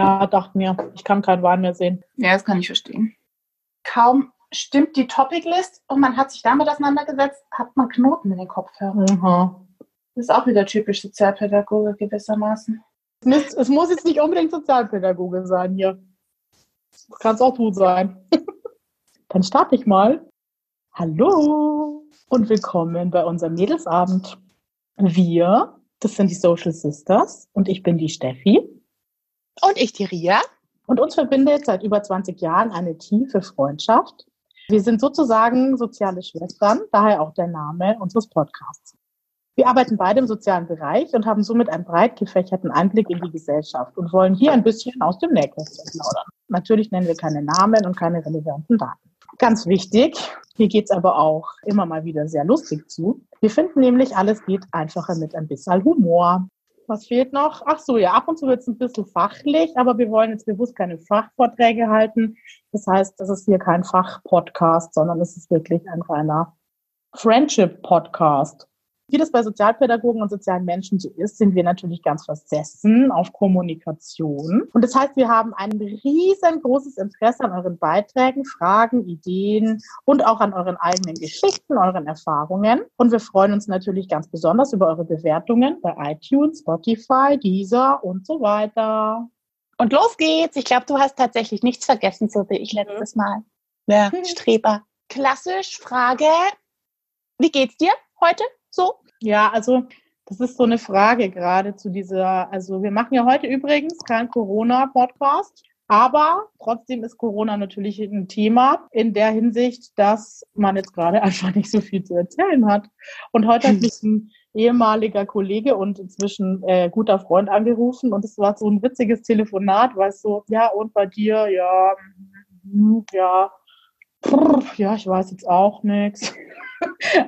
Ja, dachte mir, ich kann keinen Wein mehr sehen. Ja, das kann ich verstehen. Kaum stimmt die Topic-List und man hat sich damit auseinandergesetzt, hat man Knoten in den Kopfhörern. Mhm. Das ist auch wieder typisch Sozialpädagoge gewissermaßen. Es, muss, es muss jetzt nicht unbedingt Sozialpädagoge sein hier. Kann es auch du sein. Dann starte ich mal. Hallo und willkommen bei unserem Mädelsabend. Wir, das sind die Social Sisters und ich bin die Steffi. Und ich, die Ria. Und uns verbindet seit über 20 Jahren eine tiefe Freundschaft. Wir sind sozusagen soziale Schwestern, daher auch der Name unseres Podcasts. Wir arbeiten beide im sozialen Bereich und haben somit einen breit gefächerten Einblick in die Gesellschaft und wollen hier ein bisschen aus dem Nähkästchen plaudern. Natürlich nennen wir keine Namen und keine relevanten Daten. Ganz wichtig, hier geht's aber auch immer mal wieder sehr lustig zu. Wir finden nämlich, alles geht einfacher mit ein bisschen Humor. Was fehlt noch? Ach so, ja, ab und zu wird es ein bisschen fachlich, aber wir wollen jetzt bewusst keine Fachvorträge halten. Das heißt, das ist hier kein Fachpodcast, sondern es ist wirklich ein reiner Friendship-Podcast. Wie das bei Sozialpädagogen und sozialen Menschen so ist, sind wir natürlich ganz versessen auf Kommunikation. Und das heißt, wir haben ein riesengroßes Interesse an euren Beiträgen, Fragen, Ideen und auch an euren eigenen Geschichten, euren Erfahrungen. Und wir freuen uns natürlich ganz besonders über eure Bewertungen bei iTunes, Spotify, Deezer und so weiter. Und los geht's. Ich glaube, du hast tatsächlich nichts vergessen, so wie ich letztes Mal. Ja, Streber. Klassisch Frage. Wie geht's dir heute? So? Ja, also das ist so eine Frage gerade zu dieser, also wir machen ja heute übrigens keinen Corona-Podcast, aber trotzdem ist Corona natürlich ein Thema in der Hinsicht, dass man jetzt gerade einfach nicht so viel zu erzählen hat. Und heute hat mich ein ehemaliger Kollege und inzwischen äh, guter Freund angerufen und es war so ein witziges Telefonat, weil es so, ja, und bei dir, ja, mm, ja, ja, ich weiß jetzt auch nichts.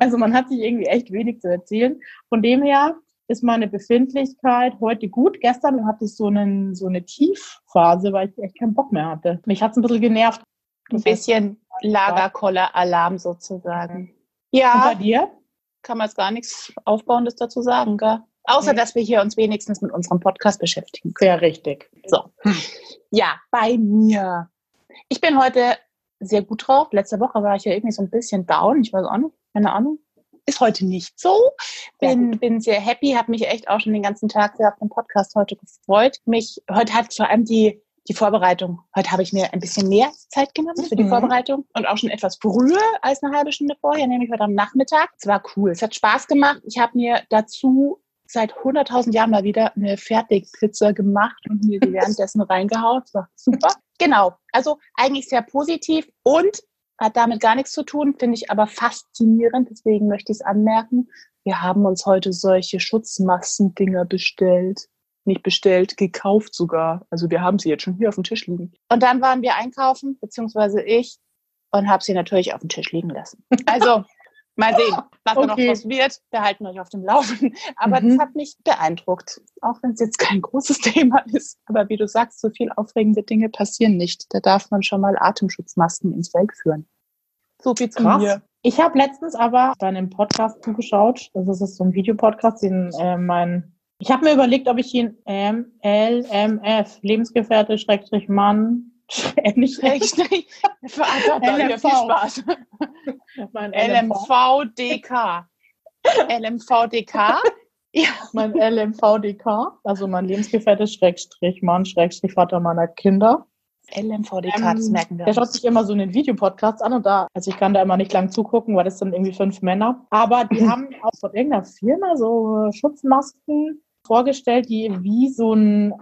Also man hat sich irgendwie echt wenig zu erzählen. Von dem her ist meine Befindlichkeit heute gut. Gestern hatte ich so, einen, so eine Tiefphase, weil ich echt keinen Bock mehr hatte. Mich hat es ein bisschen genervt. Ein bisschen Lagerkoller-Alarm sozusagen. Ja. Und bei dir? kann man jetzt gar nichts Aufbauendes dazu sagen, gell? Außer, Nee. dass wir hier uns wenigstens mit unserem Podcast beschäftigen. Sehr richtig. So. Ja, bei mir. Ich bin heute sehr gut drauf. Letzte Woche war ich ja irgendwie so ein bisschen down. Ich weiß auch nicht, keine Ahnung. Ist heute nicht so. Bin, bin sehr happy, habe mich echt auch schon den ganzen Tag sehr auf den Podcast heute gefreut. Mich, heute hat vor allem die, die Vorbereitung. Heute habe ich mir ein bisschen mehr Zeit genommen für die Mhm. Vorbereitung und auch schon etwas früher als eine halbe Stunde vorher, nämlich heute am Nachmittag. Es war cool. Es hat Spaß gemacht. Ich habe mir dazu seit 100.000 Jahren mal wieder eine Fertigpizza gemacht und mir währenddessen reingehauen. Das war super. Genau. Also eigentlich sehr positiv und hat damit gar nichts zu tun, finde ich aber faszinierend. Deswegen möchte ich es anmerken. Wir haben uns heute solche Schutzmaskendinger bestellt. Nicht bestellt, gekauft sogar. Also wir haben sie jetzt schon hier auf dem Tisch liegen. Und dann waren wir einkaufen, beziehungsweise ich, und habe sie natürlich auf dem Tisch liegen lassen. Also mal sehen, was da noch Okay. draus wird. Wir halten euch auf dem Laufen. Aber Mhm. das hat mich beeindruckt. Auch wenn es jetzt kein großes Thema ist. Aber wie du sagst, so viel aufregende Dinge passieren nicht. Da darf man schon mal Atemschutzmasken ins Feld führen. So viel zu mir. Ich habe letztens aber deinem Podcast zugeschaut. Das ist so ein Videopodcast, den äh, mein. Ich habe mir überlegt, ob ich ihn ähm, LMF, Lebensgefährte, Schrägstrich Mann, äh, nicht Schrägstrich. Für LMV. viel Spaß. mein LMV, LMVDK. LMVDK. Ja. mein LMVDK, also mein Lebensgefährte, Schrägstrich Mann, Schrägstrich Vater meiner Kinder. LMVDK, Ähm, das merken wir. Der schaut sich immer so einen Videopodcast an und da, also ich kann da immer nicht lang zugucken, weil das sind irgendwie fünf Männer. Aber die haben von irgendeiner Firma so Schutzmasken vorgestellt, die wie so ein,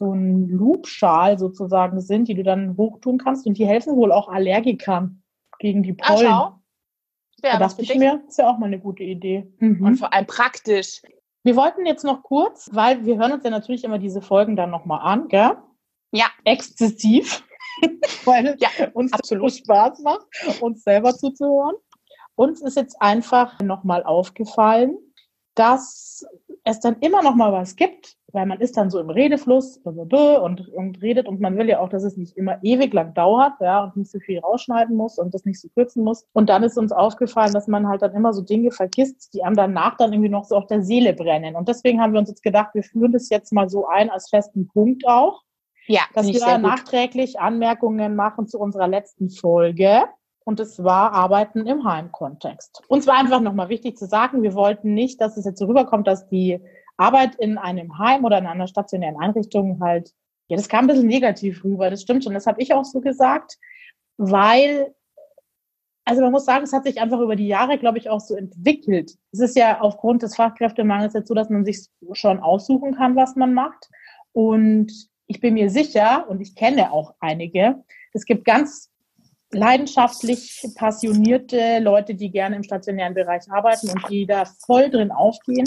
so ein Loopschal sozusagen sind, die du dann hochtun kannst und die helfen wohl auch Allergikern gegen die Ah, Pollen. schau. da Ja, dachte für ich mir, ist ja auch mal eine gute Idee. Und Mhm. vor allem praktisch. Wir wollten jetzt noch kurz, weil wir hören uns ja natürlich immer diese Folgen dann nochmal an, gell? Ja. Exzessiv. weil Ja, uns absolut Spaß macht, uns selber zuzuhören. Uns ist jetzt einfach nochmal aufgefallen, dass es dann immer noch mal was gibt, weil man ist dann so im Redefluss und, und redet und man will ja auch, dass es nicht immer ewig lang dauert, ja, und nicht so viel rausschneiden muss und das nicht so kürzen muss. Und dann ist uns aufgefallen, dass man halt dann immer so Dinge vergisst, die einem danach dann irgendwie noch so auf der Seele brennen. Und deswegen haben wir uns jetzt gedacht, wir führen das jetzt mal so ein als festen Punkt auch. Ja, dass wir nachträglich Anmerkungen machen zu unserer letzten Folge. Und es war Arbeiten im Heimkontext. Uns war einfach nochmal wichtig zu sagen, wir wollten nicht, dass es jetzt so rüberkommt, dass die Arbeit in einem Heim oder in einer stationären Einrichtung halt, ja, das kam ein bisschen negativ rüber, das stimmt schon, das habe ich auch so gesagt, weil, also man muss sagen, es hat sich einfach über die Jahre, glaube ich, auch so entwickelt. Es ist ja aufgrund des Fachkräftemangels jetzt so, dass man sich schon aussuchen kann, was man macht. Und ich bin mir sicher, und ich kenne auch einige, es gibt ganz leidenschaftlich passionierte Leute, die gerne im stationären Bereich arbeiten und die da voll drin aufgehen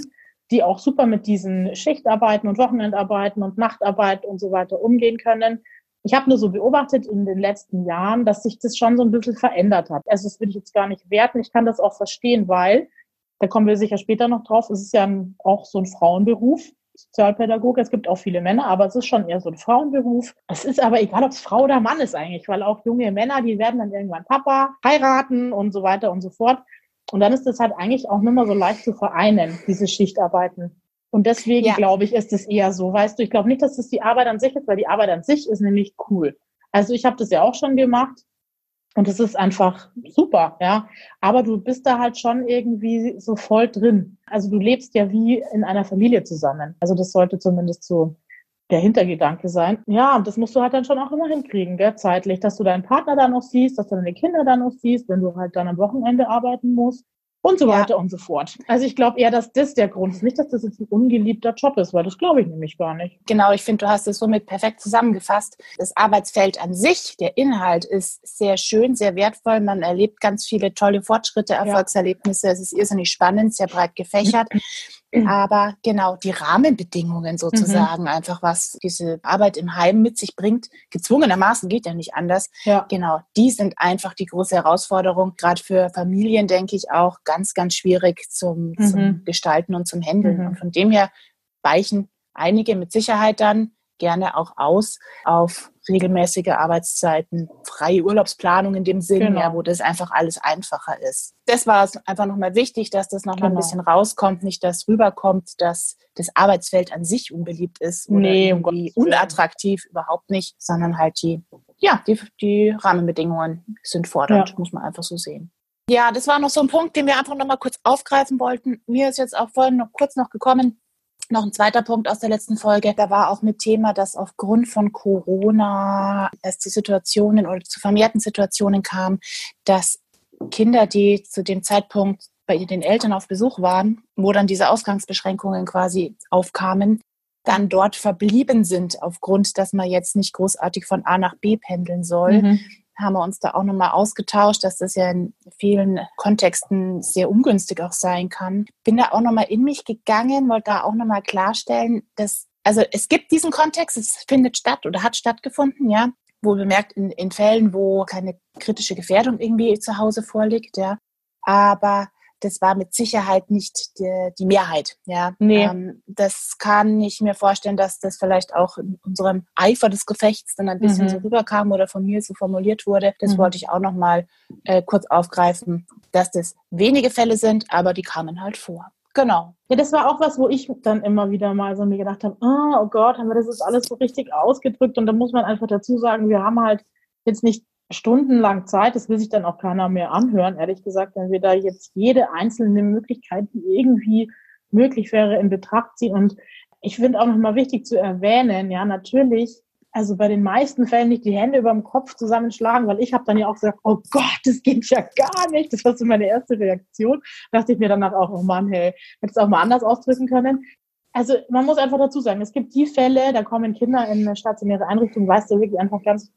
die auch super mit diesen Schichtarbeiten und Wochenendarbeiten und Nachtarbeiten und so weiter umgehen können. Ich habe nur so beobachtet in den letzten Jahren, dass sich das schon so ein bisschen verändert hat. Also das will ich jetzt gar nicht werten. Ich kann das auch verstehen, weil, da kommen wir sicher später noch drauf, es ist ja auch so ein Frauenberuf, Sozialpädagoge. Es gibt auch viele Männer, aber es ist schon eher so ein Frauenberuf. Es ist aber egal, ob es Frau oder Mann ist eigentlich, weil auch junge Männer, die werden dann irgendwann Papa, heiraten und so weiter und so fort. Und dann ist das halt eigentlich auch nicht mehr so leicht zu vereinen, diese Schichtarbeiten. Und deswegen ja. glaube ich, ist es eher so, weißt du, ich glaube nicht, dass das die Arbeit an sich ist, weil die Arbeit an sich ist nämlich cool. Also ich habe das ja auch schon gemacht und es ist einfach super, ja. Aber du bist da halt schon irgendwie so voll drin. Also du lebst ja wie in einer Familie zusammen. Also das sollte zumindest so der Hintergedanke sein. Ja, und das musst du halt dann schon auch immer hinkriegen, gell, zeitlich, dass du deinen Partner dann noch siehst, dass du deine Kinder dann noch siehst, wenn du halt dann am Wochenende arbeiten musst und so weiter und so fort. Also ich glaube eher, dass das der Grund ist. Nicht, dass das jetzt ein ungeliebter Job ist, weil das glaube ich nämlich gar nicht. Genau, ich finde, du hast es somit perfekt zusammengefasst. Das Arbeitsfeld an sich, der Inhalt ist sehr schön, sehr wertvoll. Man erlebt ganz viele tolle Fortschritte, Erfolgserlebnisse. Ja. Es ist irrsinnig spannend, sehr breit gefächert. Mhm. Aber genau die Rahmenbedingungen sozusagen, mhm. einfach was diese Arbeit im Heim mit sich bringt, gezwungenermaßen geht ja nicht anders. Ja. Genau, die sind einfach die große Herausforderung. Gerade für Familien denke ich auch ganz, ganz schwierig zum, mhm. zum Gestalten und zum Handeln. Mhm. Und von dem her weichen einige mit Sicherheit dann gerne auch aus auf regelmäßige Arbeitszeiten, freie Urlaubsplanung in dem Sinne, genau. ja, wo das einfach alles einfacher ist. Das war es einfach nochmal wichtig, dass das nochmal genau. ein bisschen rauskommt, nicht dass rüberkommt, dass das Arbeitsfeld an sich unbeliebt ist oder nee, irgendwie unattraktiv, überhaupt nicht, sondern halt die, ja, die, die Rahmenbedingungen sind fordernd, ja. muss man einfach so sehen. Ja, das war noch so ein Punkt, den wir einfach nochmal kurz aufgreifen wollten. Mir ist jetzt auch vorhin noch kurz noch gekommen, noch ein zweiter Punkt aus der letzten Folge, da war auch mit Thema, dass aufgrund von Corona es zu Situationen oder zu vermehrten Situationen kam, dass Kinder, die zu dem Zeitpunkt bei den Eltern auf Besuch waren, wo dann diese Ausgangsbeschränkungen quasi aufkamen, dann dort verblieben sind, aufgrund, dass man jetzt nicht großartig von A nach B pendeln soll. Mhm haben wir uns da auch nochmal ausgetauscht, dass das ja in vielen Kontexten sehr ungünstig auch sein kann. Bin da auch nochmal in mich gegangen, wollte da auch nochmal klarstellen, dass, also es gibt diesen Kontext, es findet statt oder hat stattgefunden, ja, wo bemerkt in, in Fällen, wo keine kritische Gefährdung irgendwie zu Hause vorliegt, ja. Aber das war mit Sicherheit nicht die, die Mehrheit. Ja, nee. Ähm, das kann ich mir vorstellen, dass das vielleicht auch in unserem Eifer des Gefechts dann ein bisschen mhm. so rüberkam oder von mir so formuliert wurde. Das mhm. wollte ich auch noch mal äh, kurz aufgreifen, dass das wenige Fälle sind, aber die kamen halt vor. Genau. Ja, das war auch was, wo ich dann immer wieder mal so mir gedacht habe, oh, oh Gott, haben wir das jetzt alles so richtig ausgedrückt und da muss man einfach dazu sagen, wir haben halt jetzt nicht stundenlang Zeit, das will sich dann auch keiner mehr anhören, ehrlich gesagt, wenn wir da jetzt jede einzelne Möglichkeit, die irgendwie möglich wäre, in Betracht ziehen. Und ich finde auch nochmal wichtig zu erwähnen, ja, natürlich, also bei den meisten Fällen nicht die Hände über dem Kopf zusammenschlagen, weil ich habe dann ja auch gesagt, oh Gott, das geht ja gar nicht. Das war so meine erste Reaktion. Da dachte ich mir danach auch, oh Mann, hey, hättest du auch mal anders ausdrücken können. Also man muss einfach dazu sagen, es gibt die Fälle, da kommen Kinder in eine stationäre Einrichtung, weißt du wirklich einfach ganz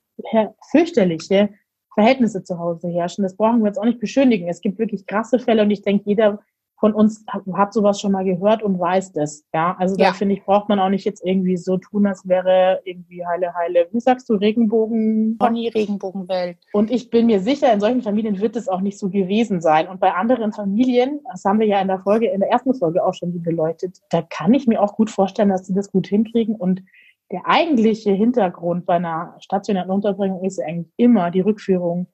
fürchterliche Verhältnisse zu Hause herrschen. Das brauchen wir jetzt auch nicht beschönigen. Es gibt wirklich krasse Fälle und ich denke, jeder von uns hat sowas schon mal gehört und weiß das. Ja, also Ja. da finde ich, braucht man auch nicht jetzt irgendwie so tun, als wäre irgendwie heile, heile, wie sagst du, Regenbogen. Pony Regenbogenwelt. Und ich bin mir sicher, in solchen Familien wird es auch nicht so gewesen sein. Und bei anderen Familien, das haben wir ja in der Folge, in der ersten Folge auch schon beleuchtet, da kann ich mir auch gut vorstellen, dass sie das gut hinkriegen. Und der eigentliche Hintergrund bei einer stationären Unterbringung ist ja eigentlich immer die Rückführung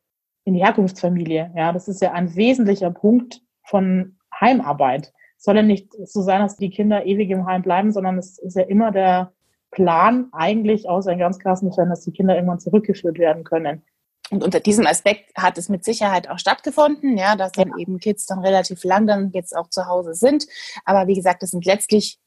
in die Herkunftsfamilie. Ja, das ist ja ein wesentlicher Punkt von Heimarbeit. Es soll ja nicht so sein, dass die Kinder ewig im Heim bleiben, sondern es ist ja immer der Plan eigentlich, außer in ganz krassen Fällen, dass die Kinder irgendwann zurückgeführt werden können. Und unter diesem Aspekt hat es mit Sicherheit auch stattgefunden, ja, dass dann eben Kids dann relativ lang dann jetzt auch zu Hause sind. Aber wie gesagt, das sind letztlich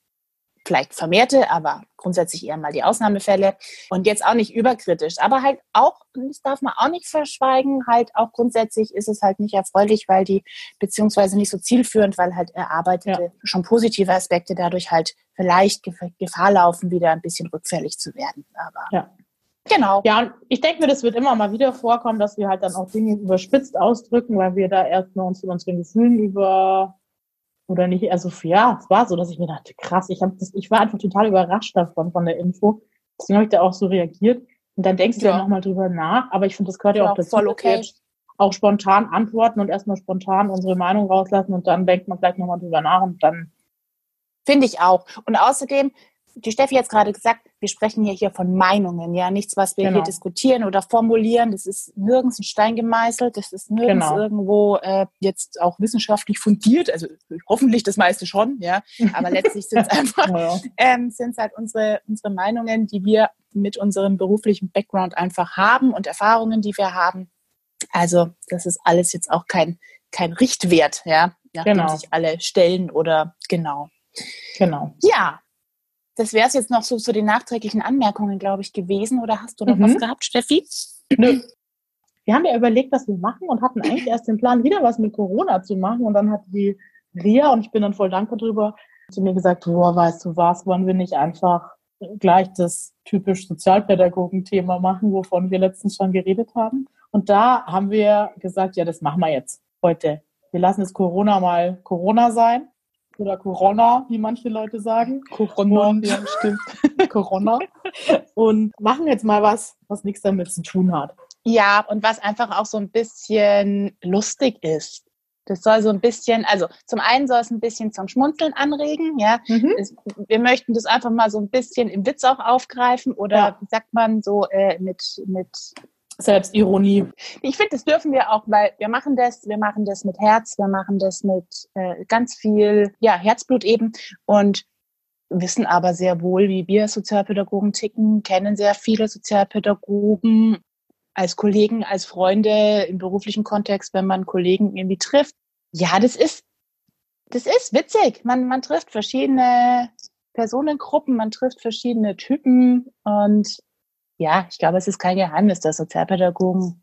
vielleicht vermehrte, aber grundsätzlich eher mal die Ausnahmefälle. Und jetzt auch nicht überkritisch, aber halt auch, das darf man auch nicht verschweigen, halt auch grundsätzlich ist es halt nicht erfreulich, weil die, beziehungsweise nicht so zielführend, weil halt erarbeitete, Ja. schon positive Aspekte dadurch halt vielleicht Gef- Gefahr laufen, wieder ein bisschen rückfällig zu werden. Aber Ja. genau. Ja, und ich denke mir, das wird immer mal wieder vorkommen, dass wir halt dann auch Dinge überspitzt ausdrücken, weil wir da erstmal uns von unseren Gefühlen über oder nicht, also ja, es war so, dass ich mir dachte, krass, ich habe das, ich war einfach total überrascht davon, von der Info. Deswegen habe ich da auch so reagiert. Und dann denkst du ja, Ja. nochmal drüber nach, aber ich finde, das gehört ja, Ja, auch dazu, voll okay. auch spontan antworten und erstmal spontan unsere Meinung rauslassen und dann denkt man vielleicht nochmal drüber nach und dann, Finde ich auch. Und außerdem, die Steffi hat es gerade gesagt, wir sprechen ja hier von Meinungen, ja, nichts, was wir Genau. hier diskutieren oder formulieren. Das ist nirgends ein Stein gemeißelt, das ist nirgends Genau. irgendwo äh, jetzt auch wissenschaftlich fundiert. Also hoffentlich das meiste schon, ja. Aber letztlich sind es einfach ähm, sind halt unsere, unsere Meinungen, die wir mit unserem beruflichen Background einfach haben und Erfahrungen, die wir haben. Also das ist alles jetzt auch kein, kein Richtwert, ja, nach Genau. dem sich alle stellen oder genau. genau. Ja, das wäre es jetzt noch so zu den nachträglichen Anmerkungen, glaube ich, gewesen. Oder hast du noch Mhm. was gehabt, Steffi? Nö. Wir haben ja überlegt, was wir machen und hatten eigentlich erst den Plan, wieder was mit Corona zu machen. Und dann hat die Ria, und ich bin dann voll dankbar drüber, zu mir gesagt, boah, weißt du was, wollen wir nicht einfach gleich das typisch Sozialpädagogen-Thema machen, wovon wir letztens schon geredet haben. Und da haben wir gesagt, ja, das machen wir jetzt heute. Wir lassen es Corona mal Corona sein. Oder Corona, wie manche Leute sagen. Corona, Und- ja, stimmt. Corona. Und machen jetzt mal was, was nichts damit zu tun hat. Ja, und was einfach auch so ein bisschen lustig ist. Das soll so ein bisschen, also zum einen soll es ein bisschen zum Schmunzeln anregen, ja. Es, wir möchten das einfach mal so ein bisschen im Witz auch aufgreifen oder Ja. wie sagt man so äh, mit, mit Selbstironie. Ich finde, das dürfen wir auch, weil wir machen das, wir machen das mit Herz, wir machen das mit äh, ganz viel, ja, Herzblut eben und wissen aber sehr wohl, wie wir Sozialpädagogen ticken, kennen sehr viele Sozialpädagogen als Kollegen, als Freunde im beruflichen Kontext, wenn man Kollegen irgendwie trifft. Ja, das ist, das ist witzig. Man, man trifft verschiedene Personengruppen, man trifft verschiedene Typen und ja, ich glaube, es ist kein Geheimnis, dass Sozialpädagogen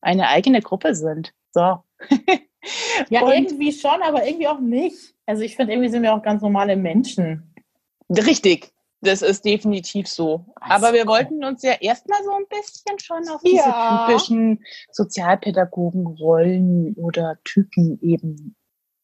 eine eigene Gruppe sind. So. Ja, Und- irgendwie schon, aber irgendwie auch nicht. Also ich finde, irgendwie sind wir auch ganz normale Menschen. Richtig. Das ist definitiv so. Aber wir wollten uns ja erstmal so ein bisschen schon auf diese Ja. typischen Sozialpädagogen-Rollen oder Typen eben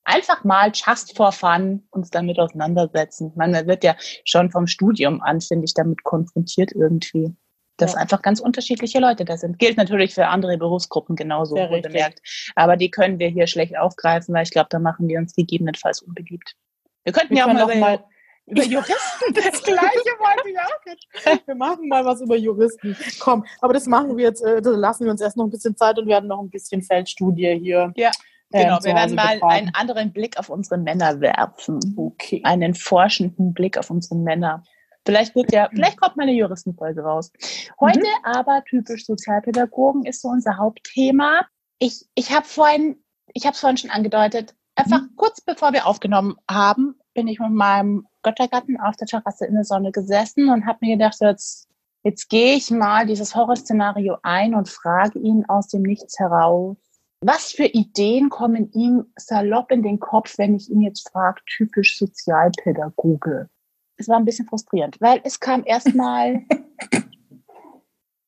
einfach mal just for fun uns damit auseinandersetzen. Man wird ja schon vom Studium an, finde ich, damit konfrontiert irgendwie. Dass Ja. einfach ganz unterschiedliche Leute da sind. Gilt natürlich für andere Berufsgruppen genauso, Sehr bemerkt. Aber die können wir hier schlecht aufgreifen, weil ich glaube, da machen wir uns gegebenenfalls unbeliebt. Wir könnten Wir ja auch mal, mal- über Juristen das Gleiche wollte ich auch. Wir machen mal was über Juristen. Komm, aber das machen wir jetzt, äh, da lassen wir uns erst noch ein bisschen Zeit und werden noch ein bisschen Feldstudie hier. Ja, ähm, Genau, wir werden mal betreiben. einen anderen Blick auf unsere Männer werfen. Okay. Einen forschenden Blick auf unsere Männer. Vielleicht wird ja, vielleicht kommt mal eine Juristenfolge raus. Heute Mhm. aber typisch Sozialpädagogen ist so unser Hauptthema. Ich, ich habe vorhin, ich habe es vorhin schon angedeutet, einfach Mhm. kurz bevor wir aufgenommen haben, bin ich mit meinem Göttergatten auf der Terrasse in der Sonne gesessen und habe mir gedacht, jetzt, jetzt gehe ich mal dieses Horrorszenario ein und frage ihn aus dem Nichts heraus, was für Ideen kommen ihm salopp in den Kopf, wenn ich ihn jetzt frage, typisch Sozialpädagoge? Es war ein bisschen frustrierend, weil es kam erstmal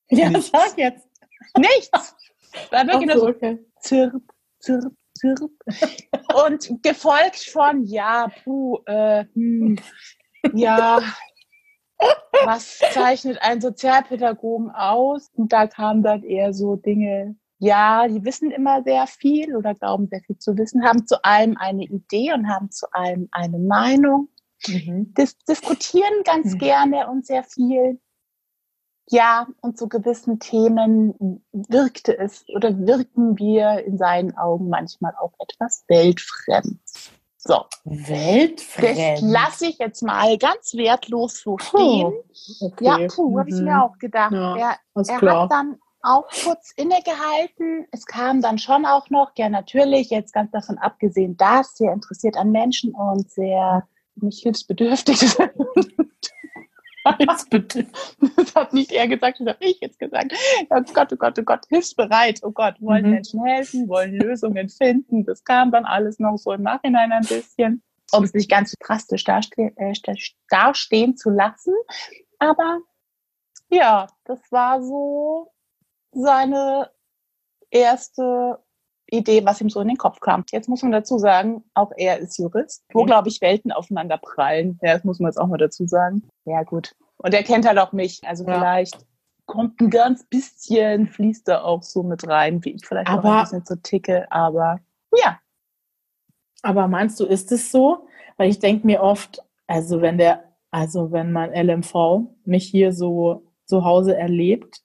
Ja, Nichts. sag jetzt. nichts. War wirklich nur so, okay. zirp, zirp, Und gefolgt von, ja, puh, äh, hm, ja, was zeichnet ein Sozialpädagogen aus? Und da kamen dann eher so Dinge, ja, die wissen immer sehr viel oder glauben sehr viel zu wissen, haben zu allem eine Idee und haben zu allem eine Meinung, mhm. Dis diskutieren ganz mhm. gerne und sehr viel. Ja, und zu gewissen Themen wirkte es oder wirken wir in seinen Augen manchmal auch etwas weltfremd. So. Weltfremd. Das lasse ich jetzt mal ganz wertlos so stehen. Puh. Okay. Ja, puh, mhm. habe ich mir auch gedacht. Ja, er, er hat dann auch kurz innegehalten. Es kam dann schon auch noch, ja natürlich, jetzt ganz davon abgesehen, dass sehr interessiert an Menschen und sehr nicht hilfsbedürftig sind. das hat nicht er gesagt, das habe ich jetzt gesagt. Oh Gott, oh Gott, oh Gott, hilfsbereit. Oh Gott, wollen mhm. Menschen helfen, wollen Lösungen finden. Das kam dann alles noch so im Nachhinein ein bisschen, um es nicht ganz so drastisch daste äh, dastehen zu lassen. Aber ja, das war so seine erste Idee, was ihm so in den Kopf kam. Jetzt muss man dazu sagen, auch er ist Jurist, wo, glaube ich, Welten aufeinander prallen. Ja, das muss man jetzt auch mal dazu sagen. Ja, gut. Und er kennt halt auch mich. Also ja. vielleicht kommt ein ganz bisschen, fließt da auch so mit rein, wie ich vielleicht aber, auch ein bisschen so ticke. Aber ja. Aber meinst du, ist es so? Weil ich denke mir oft, also wenn der, also wenn mein LMV mich hier so zu Hause erlebt,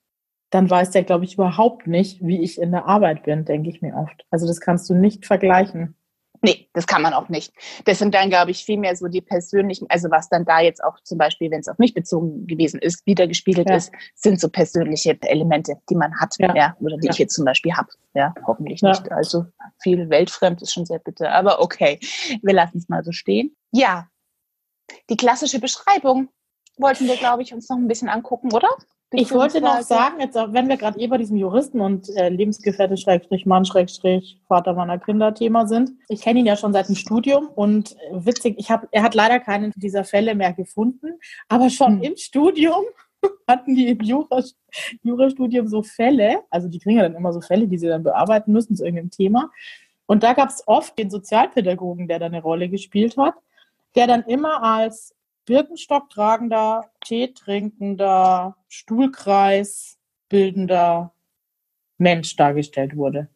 dann weiß der, glaube ich, überhaupt nicht, wie ich in der Arbeit bin, denke ich mir oft. Also das kannst du nicht vergleichen. Nee, das kann man auch nicht. Das sind dann, glaube ich, vielmehr so die persönlichen, also was dann da jetzt auch zum Beispiel, wenn es auf mich bezogen gewesen ist, wiedergespiegelt ja. ist, sind so persönliche Elemente, die man hat, ja, ja oder die ja. ich jetzt zum Beispiel habe. Ja, hoffentlich nicht. Also viel weltfremd ist schon sehr bitter, aber okay, wir lassen es mal so stehen. Ja, die klassische Beschreibung wollten wir, glaube ich, uns noch ein bisschen angucken, oder? Ich wollte noch sagen, jetzt auch wenn wir gerade eh bei diesem Juristen und äh, Lebensgefährte Schrägstrich Mann Schrägstrich Vater meiner Kinder Thema sind. Ich kenne ihn ja schon seit dem Studium und äh, witzig, ich habe, er hat leider keinen dieser Fälle mehr gefunden, aber schon hm. im Studium hatten die im Jura, Jurastudium so Fälle, also die kriegen ja dann immer so Fälle, die sie dann bearbeiten müssen zu irgendeinem Thema. Und da gab es oft den Sozialpädagogen, der da eine Rolle gespielt hat, der dann immer als Birkenstock tragender, Tee trinkender, Stuhlkreis bildender Mensch dargestellt wurde.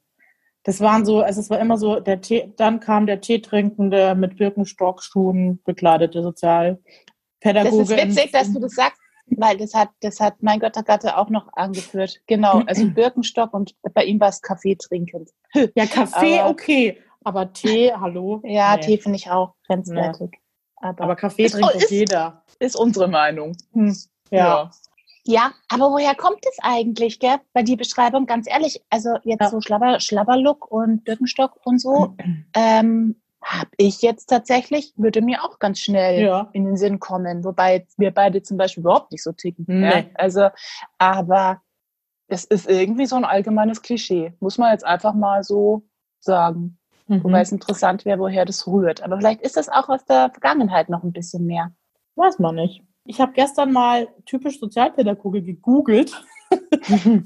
Das waren so, also es war immer so, der Tee, dann kam der Tee trinkende, mit Birkenstockschuhen bekleidete Sozialpädagoge. Das ist witzig, dass du das sagst, weil das hat, das hat mein Göttergatte auch noch angeführt. Genau, also Birkenstock und bei ihm war es Kaffee trinkend. Ja, Kaffee, aber, okay. Aber Tee, hallo? Ja, nee. Tee finde ich auch grenzwertig. Nee. Aber, aber Kaffee trinkt doch jeder. Ist unsere Meinung. Hm. Ja. ja. Ja, aber woher kommt es eigentlich, gell? Bei die Beschreibung, ganz ehrlich, also jetzt ja. so Schlabber, Schlabberlook und Birkenstock und so, ähm, habe ich jetzt tatsächlich, würde mir auch ganz schnell ja. in den Sinn kommen. Wobei wir beide zum Beispiel überhaupt nicht so ticken. Nee. Ja? Also, aber es ist irgendwie so ein allgemeines Klischee. Muss man jetzt einfach mal so sagen. Mhm. Wobei es interessant wäre, woher das rührt. Aber vielleicht ist das auch aus der Vergangenheit noch ein bisschen mehr. Weiß man nicht. Ich habe gestern mal typisch Sozialpädagoge gegoogelt.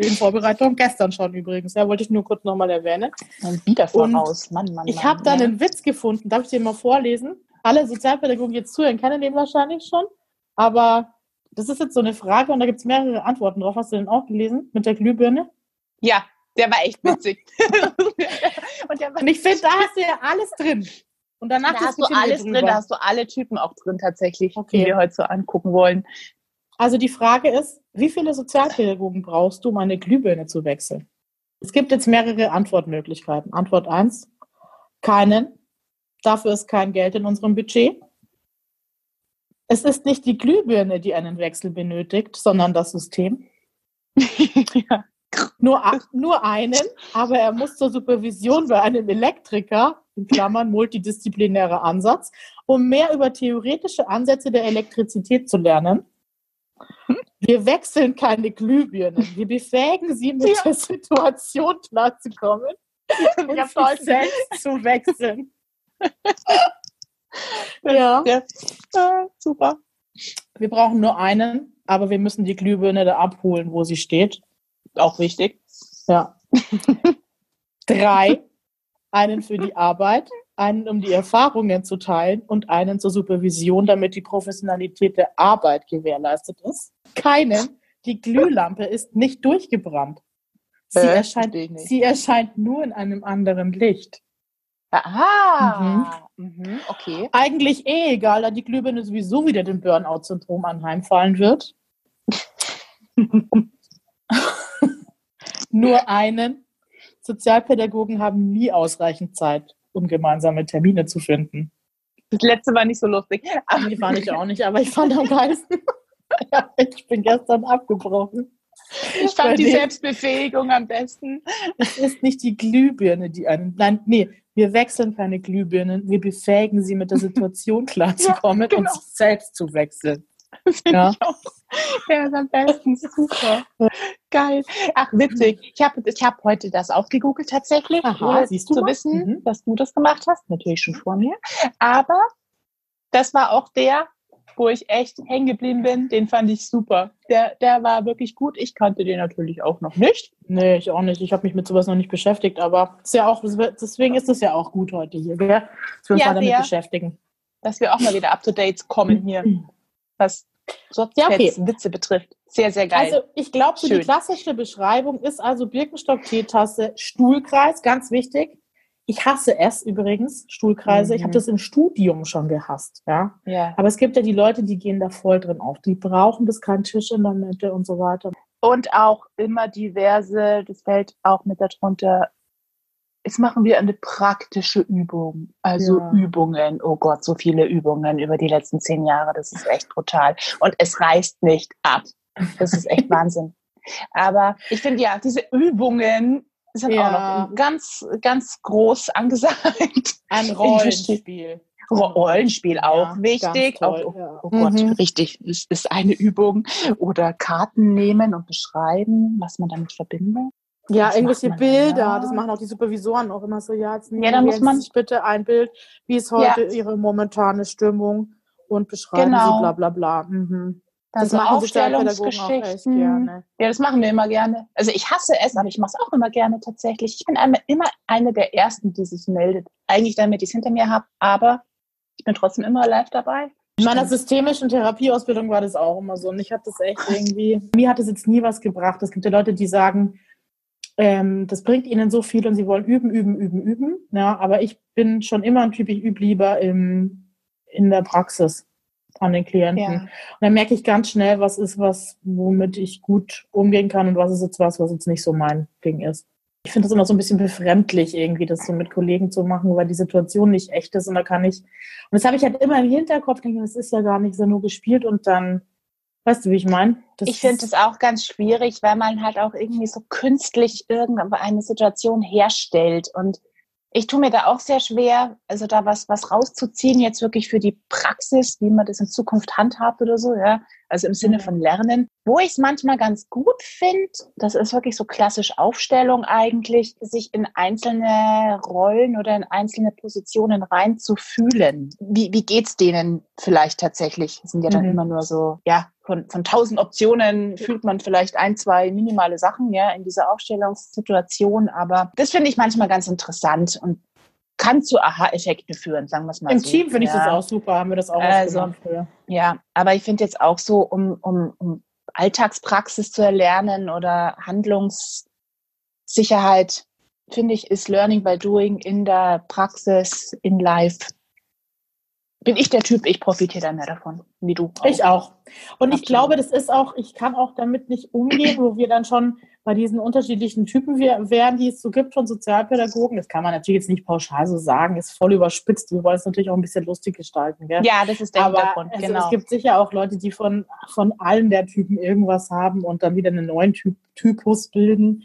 In Vorbereitung gestern schon übrigens. Ja, wollte ich nur kurz nochmal erwähnen. Und wieder voraus. Mann, Mann, ich habe da einen Witz gefunden. Darf ich den mal vorlesen? Alle Sozialpädagogen, die jetzt zuhören, kennen den wahrscheinlich schon. Aber das ist jetzt so eine Frage und da gibt es mehrere Antworten drauf. Hast du den auch gelesen mit der Glühbirne? Ja, der war echt witzig. und, und, ich finde, da hast du ja alles drin. Und danach da hast du alles drin, da hast du alle Typen auch drin tatsächlich, okay. die wir heute so angucken wollen. Also die Frage ist, wie viele Sozialpädagogen brauchst du, um eine Glühbirne zu wechseln? Es gibt jetzt mehrere Antwortmöglichkeiten. Antwort 1, keinen. Dafür ist kein Geld in unserem Budget. Es ist nicht die Glühbirne, die einen Wechsel benötigt, sondern das System. ja. Nur, nur einen, aber er muss zur Supervision bei einem Elektriker, in Klammern multidisziplinärer Ansatz, um mehr über theoretische Ansätze der Elektrizität zu lernen. Wir wechseln keine Glühbirnen. Wir befähigen sie, mit ja. der Situation klarzukommen und sich selbst zu wechseln. ja. ja. ja. Super. Wir brauchen nur einen, aber wir müssen die Glühbirne da abholen, wo sie steht auch wichtig. Ja. Drei, einen für die Arbeit, einen um die Erfahrungen zu teilen und einen zur Supervision, damit die Professionalität der Arbeit gewährleistet ist. Keinen, die Glühlampe ist nicht durchgebrannt. Sie, Äh, erscheint, sie erscheint nur in einem anderen Licht. Aha, mhm. okay. Eigentlich eh egal, da die Glühbirne sowieso wieder dem Burnout-Syndrom anheimfallen wird. Nur einen. Sozialpädagogen haben nie ausreichend Zeit, um gemeinsame Termine zu finden. Das letzte war nicht so lustig. Aber Die fand ich auch nicht, aber ich fand am geilsten. ja, ich bin gestern abgebrochen. ich fand Bei die Selbstbefähigung am besten. Es ist nicht die Glühbirne, die einen. Nein, nee, wir wechseln keine Glühbirnen. Wir befähigen sie, mit der Situation klarzukommen genau. und sich selbst zu wechseln. Finde Ja. ich auch. Der ist am besten. Super. Geil. Ach, witzig. Ich habe ich hab heute das auch gegoogelt tatsächlich, Aha, siehst du zu mal. wissen, Mhm. dass du das gemacht hast. Natürlich schon vor mir. Aber das war auch der, wo ich echt hängen geblieben bin. Den fand ich super. Der, der war wirklich gut. Ich kannte den natürlich auch noch nicht. Nee, ich auch nicht. Ich habe mich mit sowas noch nicht beschäftigt, aber ist ja auch, deswegen ist es ja auch gut heute hier, gell? dass wir uns Ja, mal damit sehr. beschäftigen. Dass wir auch mal wieder up to date kommen hier, was Ja, okay. Witze betrifft. Sehr, sehr geil. Also ich glaube, so die klassische Beschreibung ist also Birkenstock-Teetasse, Stuhlkreis, ganz wichtig. Ich hasse es übrigens, Stuhlkreise. Ich Mhm. habe das im Studium schon gehasst, ja. ja. Aber es gibt ja die Leute, die gehen da voll drin auf. Die brauchen das kein Tisch in der Mitte und so weiter. Und auch immer diverse, das fällt auch mit darunter. Jetzt machen wir eine praktische Übung. Also Ja. Übungen. Oh Gott, so viele Übungen über die letzten zehn Jahre. Das ist echt brutal. Und es reißt nicht ab. Das ist echt Wahnsinn. Aber ich finde ja, diese Übungen sind Ja. auch noch ganz, ganz groß angesagt. Ein Rollenspiel. Rollenspiel auch Ja, wichtig. toll, Auch, ja. Oh Gott, Mhm. richtig. Es ist eine Übung. Oder Karten nehmen und beschreiben, was man damit verbindet. Ja, Was irgendwelche man Bilder, da? das machen auch die Supervisoren auch immer so, ja, jetzt Ja, da muss man- sich bitte ein Bild, wie ist heute Ja. Ihre momentane Stimmung und beschreiben Genau. Sie bla bla bla. Mhm. Dann Das so machen Sozialpädagogen auch Aufstellungsgeschichten. gerne. Ja, das machen wir immer gerne. Also ich hasse es, aber ich mache es auch immer gerne tatsächlich. Ich bin einmal, immer eine der Ersten, die sich meldet. Eigentlich damit ich es hinter mir habe, aber ich bin trotzdem immer live dabei. In meiner systemischen Therapieausbildung war das auch immer so. Und ich habe das echt irgendwie, mir hat es jetzt nie was gebracht. Es gibt ja Leute, die sagen, ähm, das bringt ihnen so viel und sie wollen üben, üben, üben, üben. Ja, aber ich bin schon immer ein Typ, ich übe lieber im, in der Praxis an den Klienten. Ja. Und dann merke ich ganz schnell, was ist was, womit ich gut umgehen kann und was ist jetzt was, was jetzt nicht so mein Ding ist. Ich finde das immer so ein bisschen befremdlich, irgendwie das so mit Kollegen zu machen, weil die Situation nicht echt ist und da kann ich. Und das habe ich halt immer im Hinterkopf, denke, das ist ja gar nicht, ja nur gespielt und dann, weißt du, wie ich meine? Ich finde es auch ganz schwierig, weil man halt auch irgendwie so künstlich irgendeine Situation herstellt. Und ich tue mir da auch sehr schwer, also da was, was rauszuziehen, jetzt wirklich für die Praxis, wie man das in Zukunft handhabt oder so, ja. Also im Sinne Mhm. von Lernen. Wo ich es manchmal ganz gut finde, das ist wirklich so klassisch Aufstellung eigentlich, sich in einzelne Rollen oder in einzelne Positionen reinzufühlen. Wie, wie geht's denen vielleicht tatsächlich? Das sind ja dann Mhm. immer nur so, ja, von, von tausend Optionen fühlt man vielleicht ein, zwei minimale Sachen, ja, in dieser Aufstellungssituation. Aber das finde ich manchmal ganz interessant und kann zu Aha-Effekten führen, sagen wir es mal Im so. Team finde ich ja. das auch super, haben wir das auch Also, früher. Ja, aber ich finde jetzt auch so, um, um, um Alltagspraxis zu erlernen oder Handlungssicherheit, finde ich, ist Learning by Doing in der Praxis, in Life. Bin ich der Typ, ich profitiere da mehr davon, wie du. Auch. Ich auch. Und ich Absolut. glaube, das ist auch, ich kann auch damit nicht umgehen, wo wir dann schon bei diesen unterschiedlichen Typen wär- wären, die es so gibt von Sozialpädagogen. Das kann man natürlich jetzt nicht pauschal so sagen, ist voll überspitzt. Wir wollen es natürlich auch ein bisschen lustig gestalten. Gell? Ja, das ist der Aber Hintergrund, also genau. es gibt sicher auch Leute, die von, von allen der Typen irgendwas haben und dann wieder einen neuen typ, Typus bilden.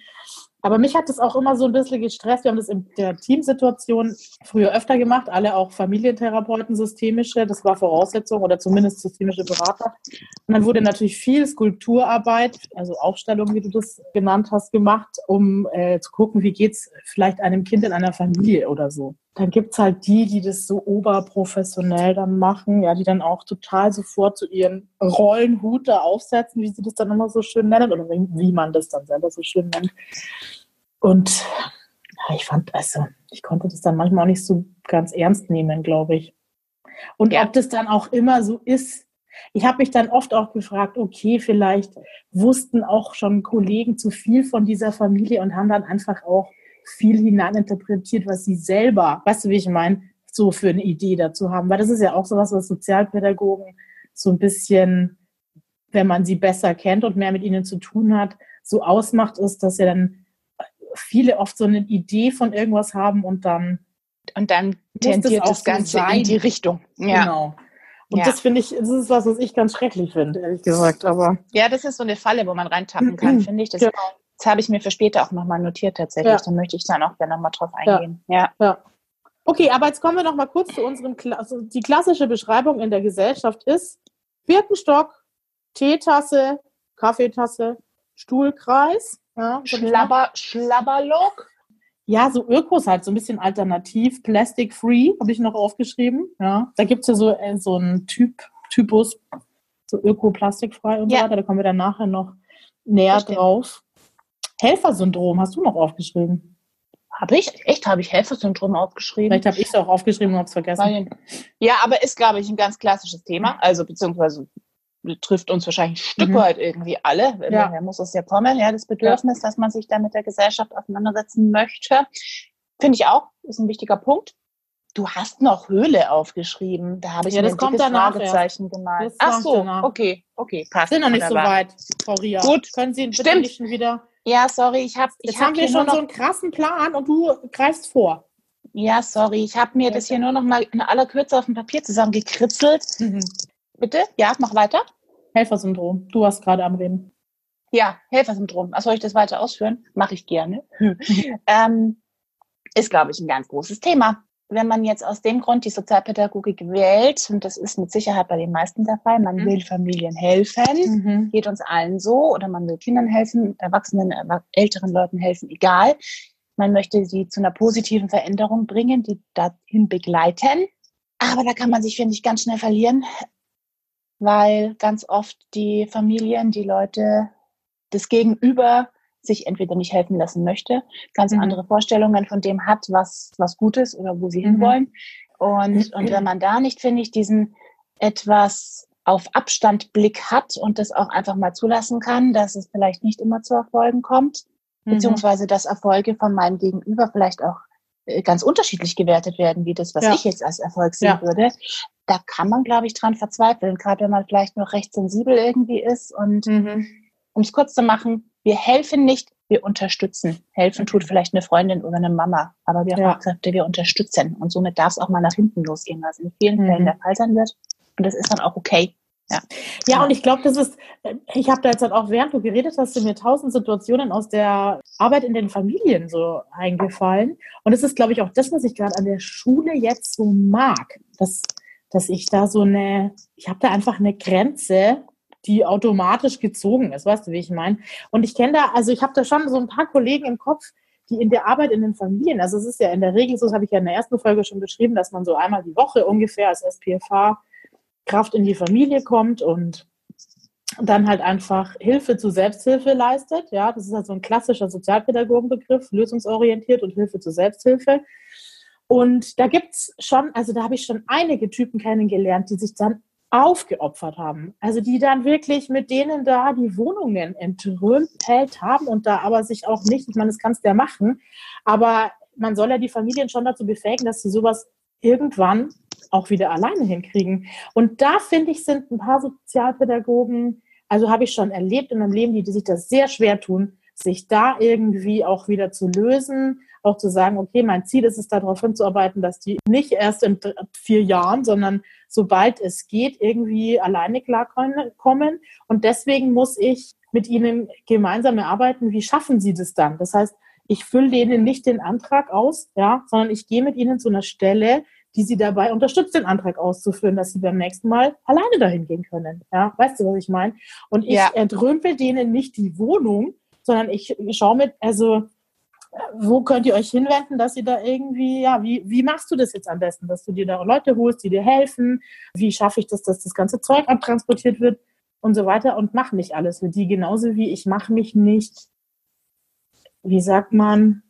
Aber mich hat das auch immer so ein bisschen gestresst. Wir haben das in der Teamsituation früher öfter gemacht, alle auch Familientherapeuten, systemische, das war Voraussetzung oder zumindest systemische Berater. Und dann wurde natürlich viel Skulpturarbeit, also Aufstellung, wie du das genannt hast, gemacht, um äh, zu gucken, wie geht's vielleicht einem Kind in einer Familie oder so. Dann gibt's halt die, die das so oberprofessionell dann machen, ja, die dann auch total sofort zu ihren Rollenhut da aufsetzen, wie sie das dann immer so schön nennen, oder wie, wie man das dann selber so schön nennt. Und ja, ich fand, also, ich konnte das dann manchmal auch nicht so ganz ernst nehmen, glaube ich. Und ja. ob das dann auch immer so ist. Ich habe mich dann oft auch gefragt, okay, vielleicht wussten auch schon Kollegen zu viel von dieser Familie und haben dann einfach auch viel hineininterpretiert, was sie selber, weißt du, wie ich meine, so für eine Idee dazu haben. Weil das ist ja auch sowas, was Sozialpädagogen so ein bisschen, wenn man sie besser kennt und mehr mit ihnen zu tun hat, so ausmacht, ist, dass ja dann viele oft so eine Idee von irgendwas haben und dann und dann tendiert das Ganze so in die Richtung. Ja. Genau. Und ja. das finde ich, das ist was, was ich ganz schrecklich finde, ehrlich gesagt. Aber ja, das ist so eine Falle, wo man reintappen kann, finde ich. Das, genau. Das habe ich mir für später auch nochmal notiert tatsächlich. Ja. Da möchte ich dann auch gerne nochmal drauf eingehen. Ja. ja. Okay, aber jetzt kommen wir noch mal kurz zu unserem, also die klassische Beschreibung in der Gesellschaft ist Birkenstock, Teetasse, Kaffeetasse, Stuhlkreis. Ja, Schlabber, Schlabberlock. Ja, so Ökos halt, so ein bisschen alternativ, plastic-free, habe ich noch aufgeschrieben. Ja, da gibt es ja so, äh, so einen Typ, Typus, so öko-plastikfrei und ja. so weiter. Da kommen wir dann nachher noch näher drauf. Helfersyndrom hast du noch aufgeschrieben. Habe ich? Echt? Habe ich Helfersyndrom aufgeschrieben? Vielleicht habe ich es auch aufgeschrieben und habe es vergessen. Ja, aber ist, glaube ich, ein ganz klassisches Thema. Also beziehungsweise trifft uns wahrscheinlich ein Stück mhm. weit irgendwie alle. Ja. Wer muss es ja kommen? Ja, das Bedürfnis, dass man sich da mit der Gesellschaft auseinandersetzen möchte. Finde ich auch, ist ein wichtiger Punkt. Du hast noch Höhle aufgeschrieben. Da habe ich ja, das kommt danach, Fragezeichen ja. gemalt. Ach so, danach. okay, okay, passt. Sind noch nicht so weit, Frau Ria. Gut, können Sie Stimmt. schon wieder. Ja, sorry, ich habe. Jetzt hab haben wir schon so einen krassen Plan und du greifst vor. Ja, sorry, ich habe mir ja, das hier nur noch mal in aller Kürze auf dem Papier zusammengekritzelt. Mhm. Bitte? Ja, mach weiter. Helfersyndrom. Du warst gerade am Reden. Ja, Helfersyndrom. Ach, soll ich das weiter ausführen? Mache ich gerne. ähm, ist, glaube ich, ein ganz großes Thema. Wenn man jetzt aus dem Grund die Sozialpädagogik wählt, und das ist mit Sicherheit bei den meisten der Fall, man mhm. will Familien helfen, mhm. geht uns allen so, oder man will Kindern helfen, Erwachsenen, älteren Leuten helfen, egal. Man möchte sie zu einer positiven Veränderung bringen, die dahin begleiten. Aber da kann man sich, finde ich, ganz schnell verlieren, weil ganz oft die Familien, die Leute, das Gegenüber sich entweder nicht helfen lassen möchte, ganz mhm. andere Vorstellungen von dem hat, was, was gut ist oder wo sie mhm. hinwollen. Und, und wenn man da nicht, finde ich, diesen etwas auf Abstand Blick hat und das auch einfach mal zulassen kann, dass es vielleicht nicht immer zu Erfolgen kommt, mhm. beziehungsweise dass Erfolge von meinem Gegenüber vielleicht auch äh, ganz unterschiedlich gewertet werden, wie das, was ja. ich jetzt als Erfolg sehen ja. würde, da kann man, glaube ich, dran verzweifeln, gerade wenn man vielleicht noch recht sensibel irgendwie ist. Und mhm. um es kurz zu machen, wir helfen nicht, wir unterstützen. Helfen tut vielleicht eine Freundin oder eine Mama, aber wir ja. Fachkräfte, wir unterstützen. Und somit darf es auch mal nach hinten losgehen, was in vielen mhm. Fällen der Fall sein wird. Und das ist dann auch okay. Ja, ja und ich glaube, das ist, ich habe da jetzt halt auch, während du geredet hast, sind mir tausend Situationen aus der Arbeit in den Familien so eingefallen. Und es ist, glaube ich, auch das, was ich gerade an der Schule jetzt so mag. Dass, dass ich da so eine, ich habe da einfach eine Grenze, die automatisch gezogen ist, weißt du, wie ich meine? Und ich kenne da, also ich habe da schon so ein paar Kollegen im Kopf, die in der Arbeit in den Familien, also es ist ja in der Regel so, das habe ich ja in der ersten Folge schon beschrieben, dass man so einmal die Woche ungefähr als SPFH Kraft in die Familie kommt und dann halt einfach Hilfe zu Selbsthilfe leistet. Ja, das ist halt so ein klassischer Sozialpädagogenbegriff, lösungsorientiert und Hilfe zur Selbsthilfe. Und da gibt's schon, also da habe ich schon einige Typen kennengelernt, die sich dann aufgeopfert haben. Also die dann wirklich mit denen da die Wohnungen entrümpelt haben und da aber sich auch nicht, ich meine, das kannst du ja machen, aber man soll ja die Familien schon dazu befähigen, dass sie sowas irgendwann auch wieder alleine hinkriegen. Und da finde ich, sind ein paar Sozialpädagogen, also habe ich schon erlebt in meinem Leben, die, die sich das sehr schwer tun, sich da irgendwie auch wieder zu lösen, auch zu sagen, okay, mein Ziel ist es, darauf hinzuarbeiten, dass die nicht erst in vier Jahren, sondern sobald es geht, irgendwie alleine klarkommen. Und deswegen muss ich mit ihnen gemeinsam erarbeiten, wie schaffen sie das dann? Das heißt, ich fülle denen nicht den Antrag aus, ja, sondern ich gehe mit ihnen zu einer Stelle, die sie dabei unterstützt, den Antrag auszuführen, dass sie beim nächsten Mal alleine dahin gehen können. Ja, weißt du, was ich meine? Und ich ja. entrümpel denen nicht die Wohnung, sondern ich schaue mit, also wo könnt ihr euch hinwenden, dass ihr da irgendwie, ja, wie, wie machst du das jetzt am besten, dass du dir da Leute holst, die dir helfen? Wie schaffe ich das, dass das ganze Zeug abtransportiert wird und so weiter und mach nicht alles für die, genauso wie ich mache mich nicht, wie sagt man,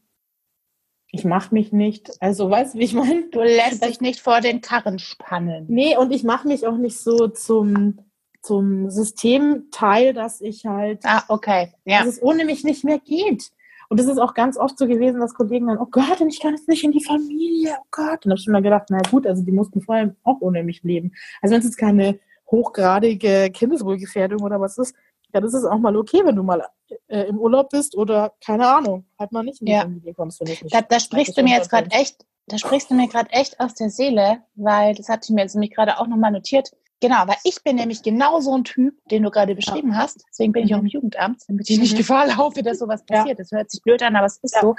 ich mache mich nicht, also weißt du, wie ich meine? Du lässt dich nicht vor den Karren spannen. Nee, und ich mache mich auch nicht so zum, zum Systemteil, dass ich halt, Ah, okay. Ja. dass es ohne mich nicht mehr geht. Und es ist auch ganz oft so gewesen, dass Kollegen dann, oh Gott, und ich kann jetzt nicht in die Familie, oh Gott. Und dann habe ich mir gedacht, na gut, also die mussten vorher auch ohne mich leben. Also wenn es jetzt keine hochgradige Kindeswohlgefährdung oder was ist, dann ist es auch mal okay, wenn du mal äh, im Urlaub bist oder keine Ahnung, halt mal nicht in die Ja. Familie kommst, wenn du es nicht Da, da sprichst du mir jetzt gerade echt, da sprichst du mir gerade echt aus der Seele, weil das hatte ich mir jetzt nämlich gerade auch nochmal notiert. Genau, weil ich bin nämlich genau so ein Typ, den du gerade beschrieben hast. Deswegen bin ich auch im Jugendamt, damit ich nicht Mhm. Gefahr laufe, dass sowas passiert. Das hört sich blöd an, aber es ist so.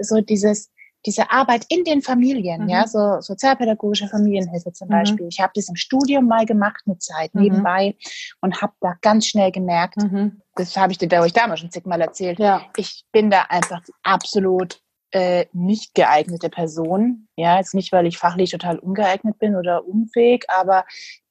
So dieses, diese Arbeit in den Familien, Mhm. ja, so sozialpädagogische Familienhilfe zum Mhm. Beispiel. Ich habe das im Studium mal gemacht, eine Zeit Mhm. nebenbei und habe da ganz schnell gemerkt, Mhm. das habe ich dir, glaube ich, damals schon zigmal erzählt, Ja. ich bin da einfach die absolut äh, nicht geeignete Person. Ja, jetzt nicht, weil ich fachlich total ungeeignet bin oder unfähig, aber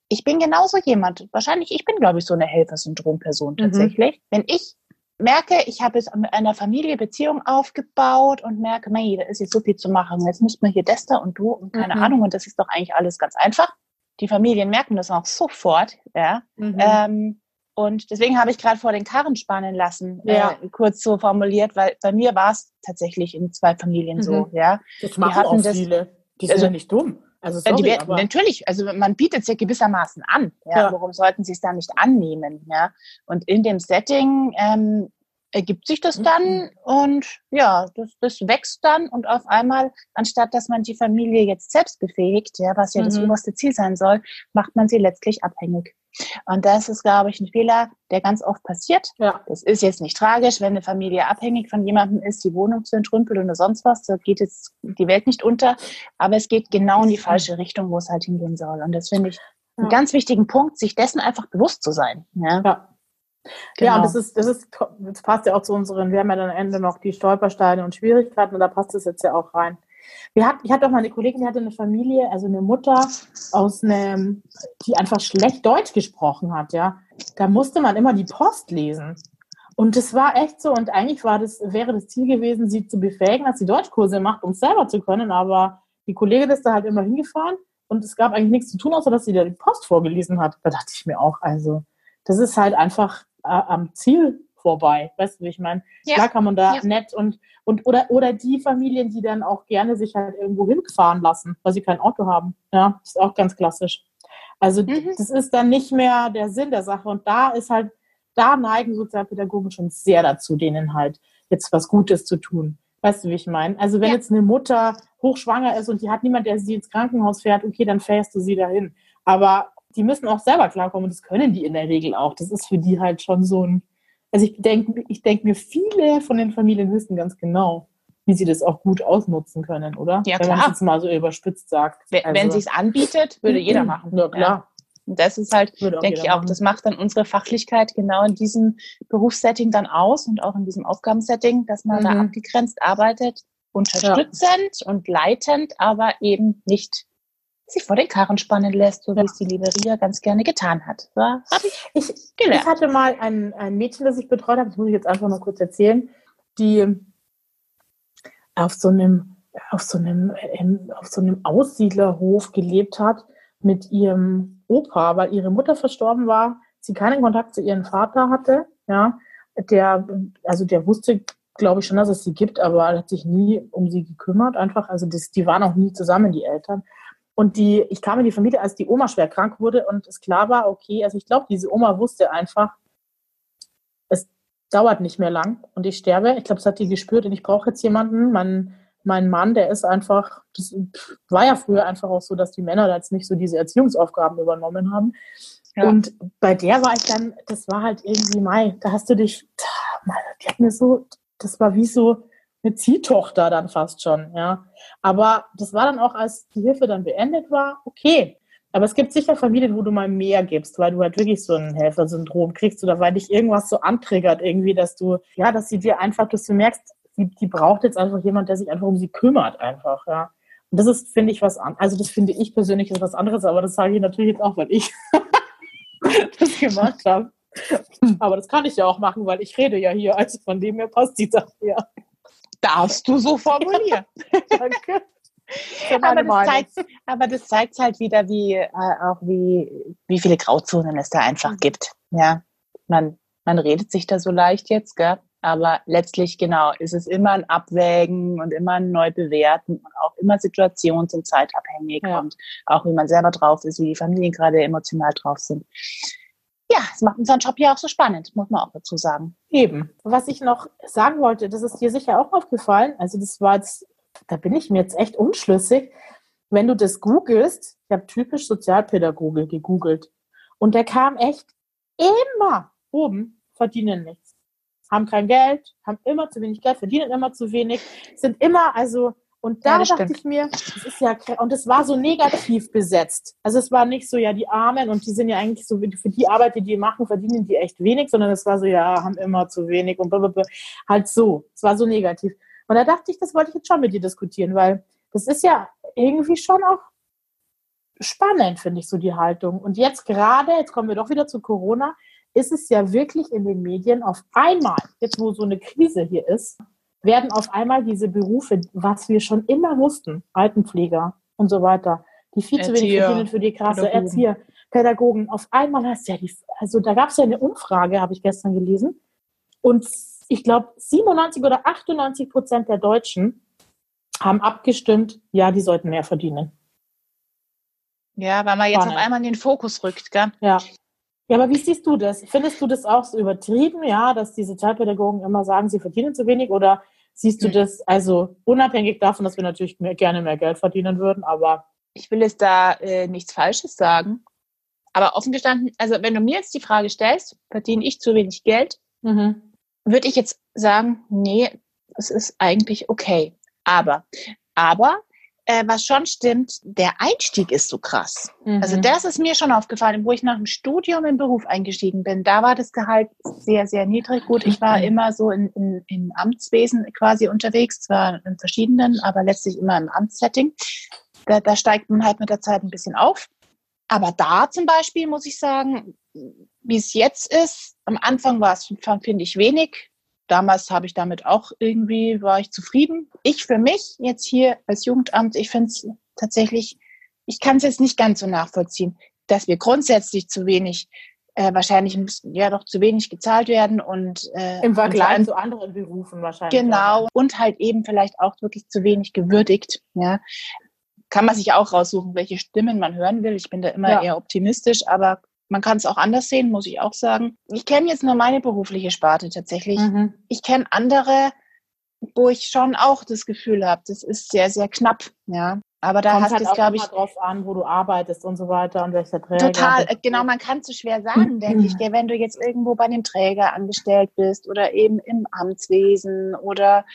ich bin genauso jemand. Wahrscheinlich, ich bin, glaube ich, so eine Helfersyndrom-Person Mhm. tatsächlich. Wenn ich merke, ich habe jetzt mit einer Familie Beziehung aufgebaut und merke, mei, da ist jetzt so viel zu machen. Jetzt müsste man hier das da und du und keine Mhm. Ahnung. Und das ist doch eigentlich alles ganz einfach. Die Familien merken das auch sofort, ja. Mhm. Ähm, und deswegen habe ich gerade vor den Karren spannen lassen, Ja. äh, kurz so formuliert, weil bei mir war es tatsächlich in zwei Familien so, Mhm. ja. das machen hatten auch das- viele. Die sind also- ja nicht dumm. Also Äh, sorry, die natürlich, also man bietet es ja gewissermaßen an. Ja? Ja. Warum sollten sie es dann nicht annehmen? Ja? Und in dem Setting ähm, ergibt sich das dann Mhm. und ja, das, das wächst dann und auf einmal, anstatt dass man die Familie jetzt selbst befähigt, ja, was ja das Mhm. oberste Ziel sein soll, macht man sie letztlich abhängig. Und das ist, glaube ich, ein Fehler, der ganz oft passiert. ja. Das ist jetzt nicht tragisch, wenn eine Familie abhängig von jemandem ist, die Wohnung zu entrümpeln oder sonst was. Da geht jetzt die Welt nicht unter. Aber es geht genau in die falsche Richtung, wo es halt hingehen soll. Und das finde ich einen Ja. ganz wichtigen Punkt, sich dessen einfach bewusst zu sein. Ja, Ja. Genau. Ja, und das ist, das ist, das passt ja auch zu unseren, wir haben ja dann am Ende noch die Stolpersteine und Schwierigkeiten und da passt es jetzt ja auch rein. Wir hatten, ich hatte auch mal eine Kollegin, die hatte eine Familie, also eine Mutter aus einem, die einfach schlecht Deutsch gesprochen hat, ja. Da musste man immer die Post lesen. Und das war echt so. Und eigentlich war das, wäre das Ziel gewesen, sie zu befähigen, dass sie Deutschkurse macht, um es selber zu können. Aber die Kollegin ist da halt immer hingefahren und es gab eigentlich nichts zu tun, außer dass sie da die Post vorgelesen hat. Da dachte ich mir auch, also, das ist halt einfach äh, am Ziel vorbei. Weißt du, wie ich meine? Ja. Klar kann man da Ja. nett und, und oder, oder die Familien, die dann auch gerne sich halt irgendwo hinfahren lassen, weil sie kein Auto haben. Ja, ist auch ganz klassisch. Also Mhm. das ist dann nicht mehr der Sinn der Sache. Und da ist halt, da neigen Sozialpädagogen schon sehr dazu, denen halt jetzt was Gutes zu tun. Weißt du, wie ich meine? Also wenn Ja. jetzt eine Mutter hochschwanger ist und die hat niemand, der sie ins Krankenhaus fährt, okay, dann fährst du sie dahin. Aber die müssen auch selber klarkommen und das können die in der Regel auch. Das ist für die halt schon so ein, also ich denke, ich denke mir, viele von den Familien wissen ganz genau, wie sie das auch gut ausnutzen können, oder? Ja, Wenn man es klar. mal so überspitzt sagt. Wenn Also- wenn sie es anbietet, würde jeder machen. Ja, klar. Und das ist halt, denke ich auch, machen. das macht dann unsere Fachlichkeit genau in diesem Berufssetting dann aus und auch in diesem Aufgabensetting, dass man da Mhm. abgegrenzt arbeitet, unterstützend und leitend, aber eben nicht sich vor den Karren spannen lässt, so wie es die liebe Ria ganz gerne getan hat. So, hab ich Ich, gelernt. Ich hatte mal ein, ein Mädchen, das ich betreut habe, das muss ich jetzt einfach mal kurz erzählen, die auf so einem, auf so einem, ähm, auf so einem Aussiedlerhof gelebt hat mit ihrem Opa, weil ihre Mutter verstorben war, sie keinen Kontakt zu ihrem Vater hatte, ja, der, also der wusste, glaube ich schon, dass es sie gibt, aber er hat sich nie um sie gekümmert, einfach, also das, die waren auch nie zusammen, die Eltern. Und die, ich kam in die Familie, als die Oma schwer krank wurde und es klar war, okay, also ich glaube, diese Oma wusste einfach, es dauert nicht mehr lang und ich sterbe. Ich glaube, das hat die gespürt und ich brauche jetzt jemanden. Mein, mein Mann, der ist einfach, das war ja früher einfach auch so, dass die Männer da jetzt nicht so diese Erziehungsaufgaben übernommen haben. Ja. Und bei der war ich dann, das war halt irgendwie Mai, da hast du dich, die hat mir so, das war wie so eine Ziehtochter dann fast schon, ja. Aber das war dann auch, als die Hilfe dann beendet war, okay. Aber es gibt sicher Familien, wo du mal mehr gibst, weil du halt wirklich so ein Helfersyndrom kriegst oder weil dich irgendwas so antriggert irgendwie, dass du, ja, dass sie dir einfach, dass du merkst, die, die braucht jetzt einfach jemand, der sich einfach um sie kümmert einfach, ja. Und das ist, finde ich, was an. Also das finde ich persönlich ist was anderes, aber das sage ich natürlich jetzt auch, weil ich das gemacht habe. Aber das kann ich ja auch machen, weil ich rede ja hier. Also von dem her passt die Sache ja. Darfst du so formulieren. Danke. aber, das zeigt, aber das zeigt halt wieder, wie äh, auch wie, wie viele Grauzonen es da einfach mhm. gibt. Ja, man, man redet sich da so leicht jetzt, gell? Aber letztlich, genau, ist es immer ein Abwägen und immer ein Neubewerten und auch immer situations- und zeitabhängig ja. und auch wie man selber drauf ist, wie die Familien gerade emotional drauf sind. Ja, es macht unseren Job ja auch so spannend, muss man auch dazu sagen. Eben. Was ich noch sagen wollte, das ist dir sicher auch aufgefallen. Also das war jetzt da bin ich mir jetzt echt unschlüssig. Wenn du das googelst, ich habe typisch Sozialpädagoge gegoogelt und der kam echt immer oben, verdienen nichts. Haben kein Geld, haben immer zu wenig Geld, verdienen immer zu wenig, sind immer, also, und da ja, dachte stimmt. ich mir, das ist ja, und es war so negativ besetzt. Also es war nicht so, ja, die Armen und die sind ja eigentlich so, für die Arbeit, die die machen, verdienen die echt wenig, sondern es war so, ja, haben immer zu wenig und blablabla. halt so. Es war so negativ. Und da dachte ich, das wollte ich jetzt schon mit dir diskutieren, weil das ist ja irgendwie schon auch spannend, finde ich, so die Haltung. Und jetzt gerade, jetzt kommen wir doch wieder zu Corona, ist es ja wirklich in den Medien auf einmal, jetzt wo so eine Krise hier ist, werden auf einmal diese Berufe, was wir schon immer wussten, Altenpfleger und so weiter, die viel Erzieher, zu wenig verdienen für die krasse Pädagogen. Erzieher, Pädagogen, auf einmal hast du ja die, also da gab es ja eine Umfrage, habe ich gestern gelesen, und ich glaube, 97 oder 98 Prozent der Deutschen haben abgestimmt, ja, die sollten mehr verdienen. Ja, weil man jetzt Spannend. auf einmal in den Fokus rückt, gell? Ja. Ja, aber wie siehst du das? Findest du das auch so übertrieben, ja, dass die Sozialpädagogen immer sagen, sie verdienen zu wenig? Oder siehst du hm. das, also unabhängig davon, dass wir natürlich mehr, gerne mehr Geld verdienen würden, aber. Ich will jetzt da äh, nichts Falsches sagen. Aber offen gestanden, also wenn du mir jetzt die Frage stellst, verdiene ich zu wenig Geld? Mhm würde ich jetzt sagen, nee, es ist eigentlich okay. Aber, aber äh, was schon stimmt, der Einstieg ist so krass. Mhm. Also das ist mir schon aufgefallen, wo ich nach dem Studium im Beruf eingestiegen bin. Da war das Gehalt sehr, sehr niedrig. Gut, ich war immer so in, in, im Amtswesen quasi unterwegs, zwar in verschiedenen, aber letztlich immer im Amtssetting. Da, da steigt man halt mit der Zeit ein bisschen auf. Aber da zum Beispiel muss ich sagen, wie es jetzt ist, am Anfang war es, finde ich, wenig. Damals habe ich damit auch irgendwie, war ich zufrieden. Ich für mich jetzt hier als Jugendamt, ich finde es tatsächlich, ich kann es jetzt nicht ganz so nachvollziehen, dass wir grundsätzlich zu wenig, äh, wahrscheinlich ja doch zu wenig gezahlt werden und äh, im Vergleich zu anderen Berufen wahrscheinlich. Genau und halt eben vielleicht auch wirklich zu wenig gewürdigt. Ja, kann man sich auch raussuchen, welche Stimmen man hören will. Ich bin da immer ja. eher optimistisch, aber man kann es auch anders sehen, muss ich auch sagen. Ich kenne jetzt nur meine berufliche Sparte tatsächlich. Mhm. Ich kenne andere, wo ich schon auch das Gefühl habe, das ist sehr, sehr knapp. Ja. Aber da Kommt hast halt du es, glaube ich. drauf an, wo du arbeitest und so weiter und welcher Träger. Total, genau, man kann es so schwer sagen, denke ich, wenn du jetzt irgendwo bei einem Träger angestellt bist oder eben im Amtswesen oder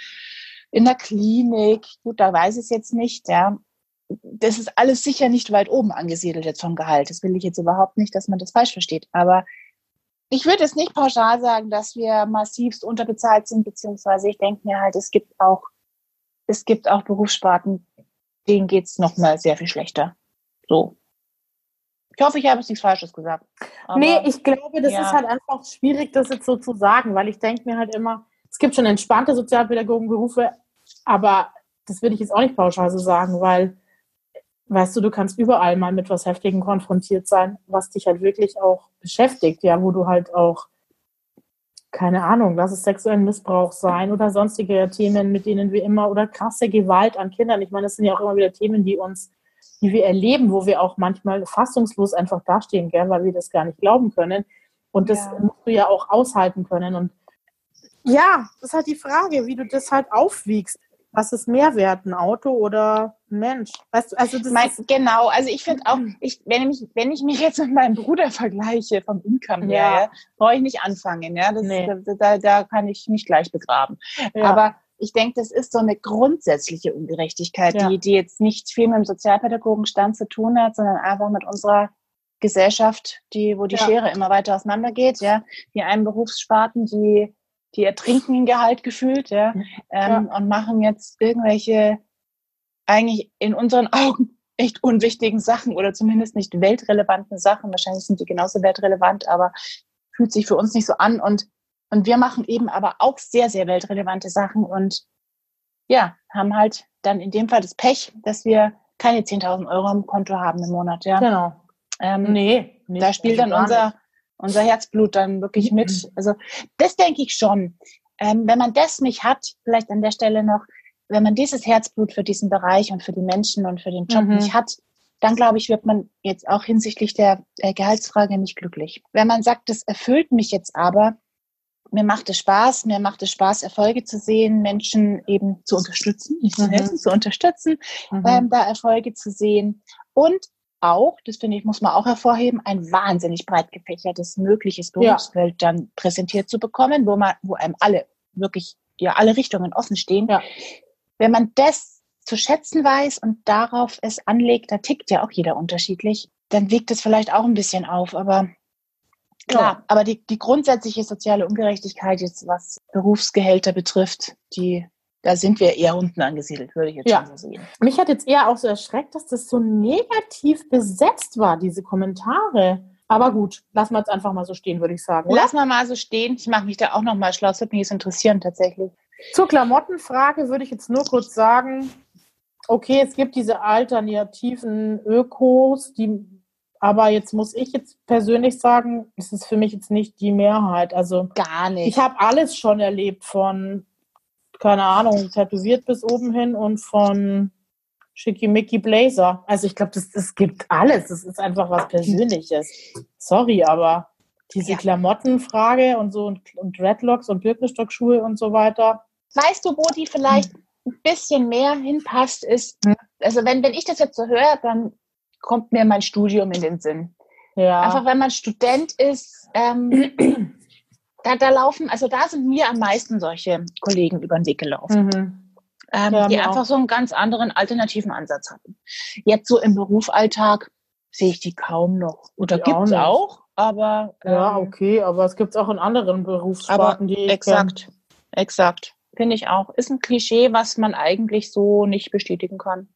in der Klinik. Gut, da weiß ich es jetzt nicht, ja das ist alles sicher nicht weit oben angesiedelt jetzt vom Gehalt. Das will ich jetzt überhaupt nicht, dass man das falsch versteht. Aber ich würde es nicht pauschal sagen, dass wir massivst unterbezahlt sind, beziehungsweise ich denke mir halt, es gibt auch, es gibt auch Berufssparten, denen geht es nochmal sehr viel schlechter. So. Ich hoffe, ich habe jetzt nichts Falsches gesagt. Aber, nee, ich glaube, das ja. ist halt einfach schwierig, das jetzt so zu sagen, weil ich denke mir halt immer, es gibt schon entspannte Sozialpädagogenberufe, aber das würde ich jetzt auch nicht pauschal so sagen, weil weißt du, du kannst überall mal mit was Heftigem konfrontiert sein, was dich halt wirklich auch beschäftigt, ja, wo du halt auch, keine Ahnung, lass es sexuellen Missbrauch sein oder sonstige Themen, mit denen wir immer, oder krasse Gewalt an Kindern. Ich meine, das sind ja auch immer wieder Themen, die uns, die wir erleben, wo wir auch manchmal fassungslos einfach dastehen, gell, weil wir das gar nicht glauben können. Und das ja. musst du ja auch aushalten können. Und ja, das ist halt die Frage, wie du das halt aufwiegst. Was ist mehr wert, ein Auto oder Mensch? Weißt du, also das mein, ist genau, also ich finde auch, mhm. ich, wenn, ich, wenn ich mich jetzt mit meinem Bruder vergleiche vom Income her, ja. brauche ich nicht anfangen. Ja? Das, nee. da, da, da, kann ich mich gleich begraben. Ja. Aber ich denke, das ist so eine grundsätzliche Ungerechtigkeit, ja. die, die jetzt nicht viel mit dem Sozialpädagogenstand zu tun hat, sondern einfach mit unserer Gesellschaft, die, wo die ja. Schere immer weiter auseinandergeht, ja. Die einen Berufssparten, die die ertrinken in Gehalt gefühlt, ja, ähm, ja. und machen jetzt irgendwelche eigentlich in unseren Augen echt unwichtigen Sachen oder zumindest nicht weltrelevanten Sachen. Wahrscheinlich sind die genauso weltrelevant, aber fühlt sich für uns nicht so an und und wir machen eben aber auch sehr, sehr weltrelevante Sachen und ja, haben halt dann in dem Fall das Pech, dass wir keine 10.000 Euro im Konto haben im Monat. Ja. Genau. Ähm, Nee. nicht, da spielt dann unser, nicht. unser Herzblut dann wirklich Mhm. mit. Also das denke ich schon. Ähm, wenn man das nicht hat, vielleicht an der Stelle noch, wenn man dieses Herzblut für diesen Bereich und für die Menschen und für den Job Mhm. nicht hat, dann glaube ich, wird man jetzt auch hinsichtlich der äh, Gehaltsfrage nicht glücklich. Wenn man sagt, das erfüllt mich jetzt aber, mir macht es Spaß, mir macht es Spaß, Erfolge zu sehen, Menschen eben zu unterstützen, nicht zu Mhm. helfen, zu unterstützen, Mhm. ähm, da Erfolge zu sehen und auch, das finde ich, muss man auch hervorheben, ein wahnsinnig breit gefächertes mögliches Ja. Berufsfeld dann präsentiert zu bekommen, wo man, wo einem alle wirklich, ja, alle Richtungen offen stehen. Ja. Wenn man das zu schätzen weiß und darauf es anlegt, da tickt ja auch jeder unterschiedlich, dann wiegt es vielleicht auch ein bisschen auf, aber klar, aber die, die grundsätzliche soziale Ungerechtigkeit jetzt, was Berufsgehälter betrifft, die, da sind wir eher unten angesiedelt, würde ich jetzt Ja. schon so sehen. Mich hat jetzt eher auch so erschreckt, dass das so negativ besetzt war, diese Kommentare. Aber gut, lassen wir jetzt einfach mal so stehen, würde ich sagen. Oder? Lass mal mal so stehen. Ich mache mich da auch noch mal schlau. Das würde mich jetzt interessieren tatsächlich. Zur Klamottenfrage würde ich jetzt nur kurz sagen, okay, es gibt diese alternativen Ökos, die, aber jetzt muss ich jetzt persönlich sagen, es ist für mich jetzt nicht die Mehrheit. Also Gar nicht. ich habe alles schon erlebt von, keine Ahnung, tätowiert bis oben hin und von Schickimicki Blazer. Also ich glaube, das gibt alles. Das ist einfach was Persönliches. Sorry, aber diese Ja. Klamottenfrage und so und, und Dreadlocks und Birkenstockschuhe und so weiter. weißt du, wo die vielleicht ein bisschen mehr hinpasst, ist, Hm. also wenn, wenn ich das jetzt so höre, dann kommt mir mein Studium in den Sinn. Ja. Einfach wenn man Student ist, ähm, da, da laufen, also da sind mir am meisten solche Kollegen über den Weg gelaufen, Mhm. ähm, Ja, die einfach auch. so einen ganz anderen alternativen Ansatz hatten. Jetzt so im Berufsalltag sehe ich die kaum noch. Oder gibt es auch, aber Ja, ähm, okay, aber es gibt es auch in anderen Berufssparten, die ich Exakt, exakt. Finde ich auch. Ist ein Klischee, was man eigentlich so nicht bestätigen kann.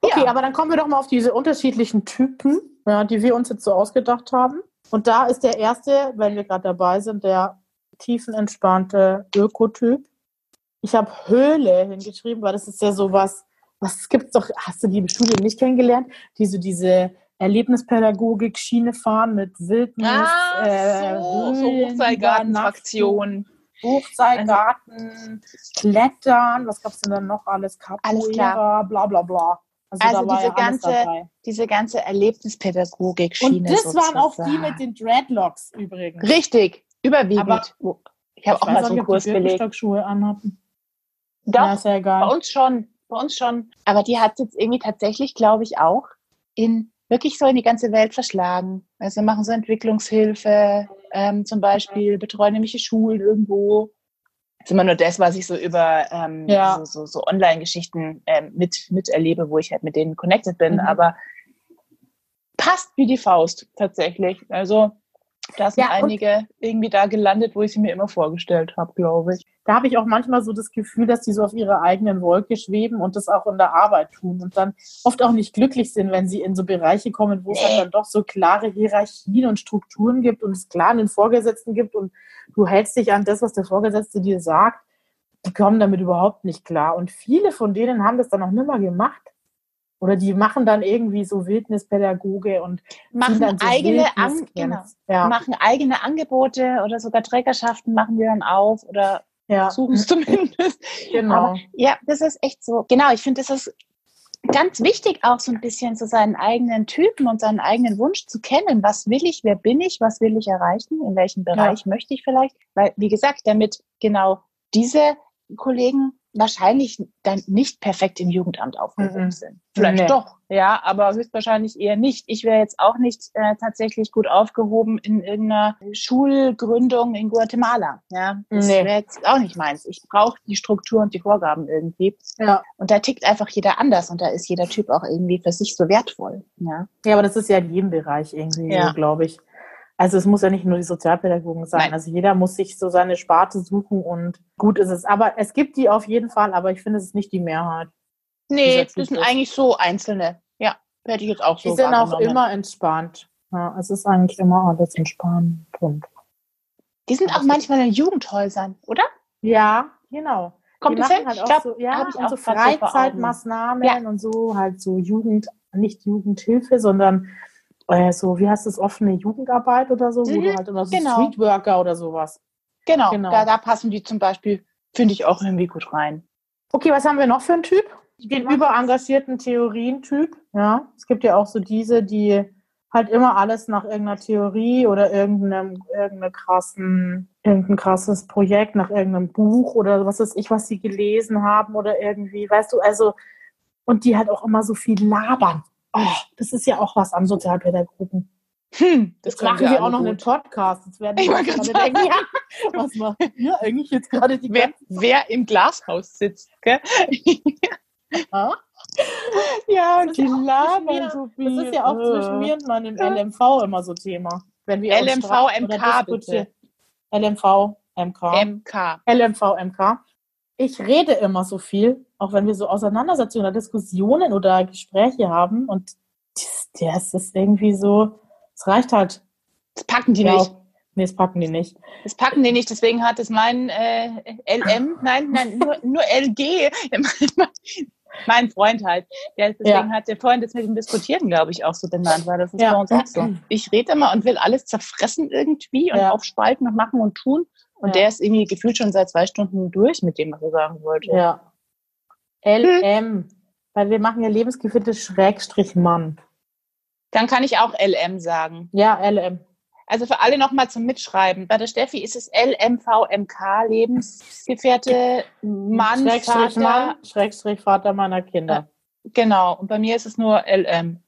Okay, Ja. aber dann kommen wir doch mal auf diese unterschiedlichen Typen, ja, die wir uns jetzt so ausgedacht haben. Und da ist der erste, wenn wir gerade dabei sind, der tiefenentspannte Ökotyp. Ich habe Höhle hingeschrieben, weil das ist ja sowas, was gibt's doch, hast du die im Studium nicht kennengelernt, die so diese Erlebnispädagogik-Schiene fahren mit Wildnis, äh, Höhlen, Hochseilgartenfraktion. Hochseilgarten, Klettern, was gab's denn dann noch alles? Alles klar. Capoeira, bla bla bla. Also, Also diese ja ganze-. Diese ganze Erlebnispädagogik-Schiene. Und das waren auch die sozusagen. mit den Dreadlocks übrigens. Richtig, überwiegend. Aber- ich habe auch mal so einen Kurs belegt. Birkenstock-Schuhe anhatten. Ja, Doch, ist ja bei egal. uns schon. Bei uns schon. Aber die hat jetzt irgendwie tatsächlich, glaube ich, auch in wirklich so in die ganze Welt verschlagen. Also machen so Entwicklungshilfe, ähm, zum Beispiel betreuen nämlich die Schulen irgendwo. Das ist immer nur das, was ich so über ähm, Ja. so, so, so Online-Geschichten ähm, mit, miterlebe, wo ich halt mit denen connected bin. Mhm. Aber passt wie die Faust tatsächlich. Also da sind Ja, einige irgendwie da gelandet, wo ich sie mir immer vorgestellt habe, glaube ich. Da habe ich auch manchmal so das Gefühl, dass die so auf ihrer eigenen Wolke schweben und das auch in der Arbeit tun und dann oft auch nicht glücklich sind, wenn sie in so Bereiche kommen, wo es halt dann doch so klare Hierarchien und Strukturen gibt und es klar einen Vorgesetzten gibt und du hältst dich an das, was der Vorgesetzte dir sagt. Die kommen damit überhaupt nicht klar. Und viele von denen haben das dann auch nimmer gemacht. Oder die machen dann irgendwie so Wildnispädagoge und Machen dann so eigene, An genau, Ja, machen eigene Angebote oder sogar Trägerschaften machen wir dann auf oder ja, suchen es zumindest. genau. Aber ja, das ist echt so. Genau, ich finde, das ist ganz wichtig, auch so ein bisschen so seinen eigenen Typen und seinen eigenen Wunsch zu kennen. Was will ich, wer bin ich, was will ich erreichen, in welchem Bereich möchte ich vielleicht? Weil, wie gesagt, damit genau diese Kollegen wahrscheinlich dann nicht perfekt im Jugendamt aufgehoben Mhm. sind. Vielleicht Nee. doch, ja, aber höchstwahrscheinlich eher nicht. Ich wäre jetzt auch nicht äh, tatsächlich gut aufgehoben in irgendeiner Schulgründung in Guatemala. Ja, das Nee. wäre jetzt auch nicht meins. Ich brauche die Struktur und die Vorgaben irgendwie. ja. Und da tickt einfach jeder anders und da ist jeder Typ auch irgendwie für sich so wertvoll. Ja, Ja, aber das ist ja in jedem Bereich irgendwie, Ja. glaube ich. Also es muss ja nicht nur die Sozialpädagogen sein. Nein. Also jeder muss sich so seine Sparte suchen und gut ist es. Aber es gibt die auf jeden Fall, aber ich finde, es ist nicht die Mehrheit. nee, das sind eigentlich so Einzelne. Ja, hätte ich jetzt auch so Die sind auch immer entspannt. Ja, es ist eigentlich immer alles entspannt. Und Die sind auch manchmal in Jugendhäusern, oder? ja, genau. Kommt die machen hin? halt Ich auch glaub, so, ja, hab ich auch so. Freizeitmaßnahmen und so, halt so Jugend, nicht Jugendhilfe, sondern äh, so, wie heißt das, offene Jugendarbeit oder so, wo Mhm, du halt immer so genau. Streetworker oder sowas. Genau, Genau. Da, da passen die zum Beispiel, finde ich, auch irgendwie gut rein. Okay, was haben wir noch für einen Typ? Den überengagierten Theorientyp. Ja, es gibt ja auch so diese, die halt immer alles nach irgendeiner Theorie oder irgendeinem, irgendeinem krassen, irgendein krasses Projekt, nach irgendeinem Buch oder was weiß ich, was sie gelesen haben oder irgendwie, weißt du, also, und die halt auch immer so viel labern. Oh, das ist ja auch was an Sozialpädagogen. Hm, Jetzt können machen wir auch noch gut. einen Podcast. Jetzt werden Ich gerade denken, ja, was machen wir eigentlich jetzt gerade die Wer, wer im Glashaus sitzt, gell? Ja. ja, Das die ja auch zwischen labern mir- so viel. Das ist ja auch Äh. zwischen mir und meinem LMV immer so Thema. Wenn wir LMV, MK diskutieren. LMV, MK. MK. LMV, MK. Ich rede immer so viel, auch wenn wir so Auseinandersetzungen oder Diskussionen oder Gespräche haben und das, das ist irgendwie so, es reicht halt. Das packen die Ja, nicht. Nee, das packen die nicht. Das packen die nicht, deswegen hat es mein äh, LM, nein, nein, nur, nur LG. mein Freund halt. Der, deswegen hat der vorhin das mit dem Diskutieren, glaube ich, auch so benannt, weil das ist Ja. bei uns auch so. Ich rede immer und will alles zerfressen irgendwie und Ja. aufspalten und machen und tun. Und Ja. der ist irgendwie gefühlt schon seit zwei Stunden durch mit dem, was er sagen wollte. Ja. LM. Weil wir machen ja Lebensgefährte Schrägstrich Mann. Dann kann ich auch LM sagen. Ja, LM. Also für alle nochmal zum Mitschreiben. Bei der Steffi ist es LMVMK, Lebensgefährte, Mann, Schrägstrich Vater. Mann, Schrägstrich Vater meiner Kinder. Genau. Und bei mir ist es nur LM.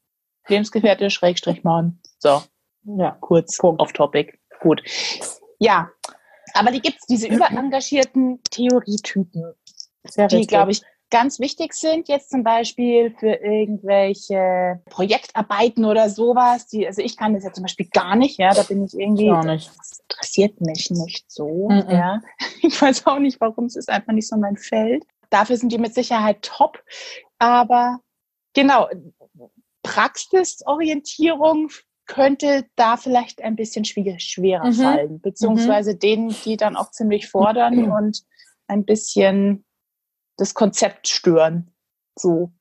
Lebensgefährte, Schrägstrich Mann. So, Ja. kurz auf Topic. Gut. Ja. Aber die gibt's diese überengagierten Theorietypen, Sehr die, glaube ich, ganz wichtig sind, jetzt zum Beispiel für irgendwelche Projektarbeiten oder sowas. Die, also ich kann das ja zum Beispiel gar nicht, ja, da bin ich irgendwie, Gar nicht. das interessiert mich nicht so, Mhm. ja. Ich weiß auch nicht, warum, es ist einfach nicht so mein Feld. Dafür sind die mit Sicherheit top, aber genau, Praxisorientierung könnte da vielleicht ein bisschen schwier schwerer Mhm. fallen, beziehungsweise denen, die dann auch ziemlich fordern und ein bisschen das Konzept stören. So.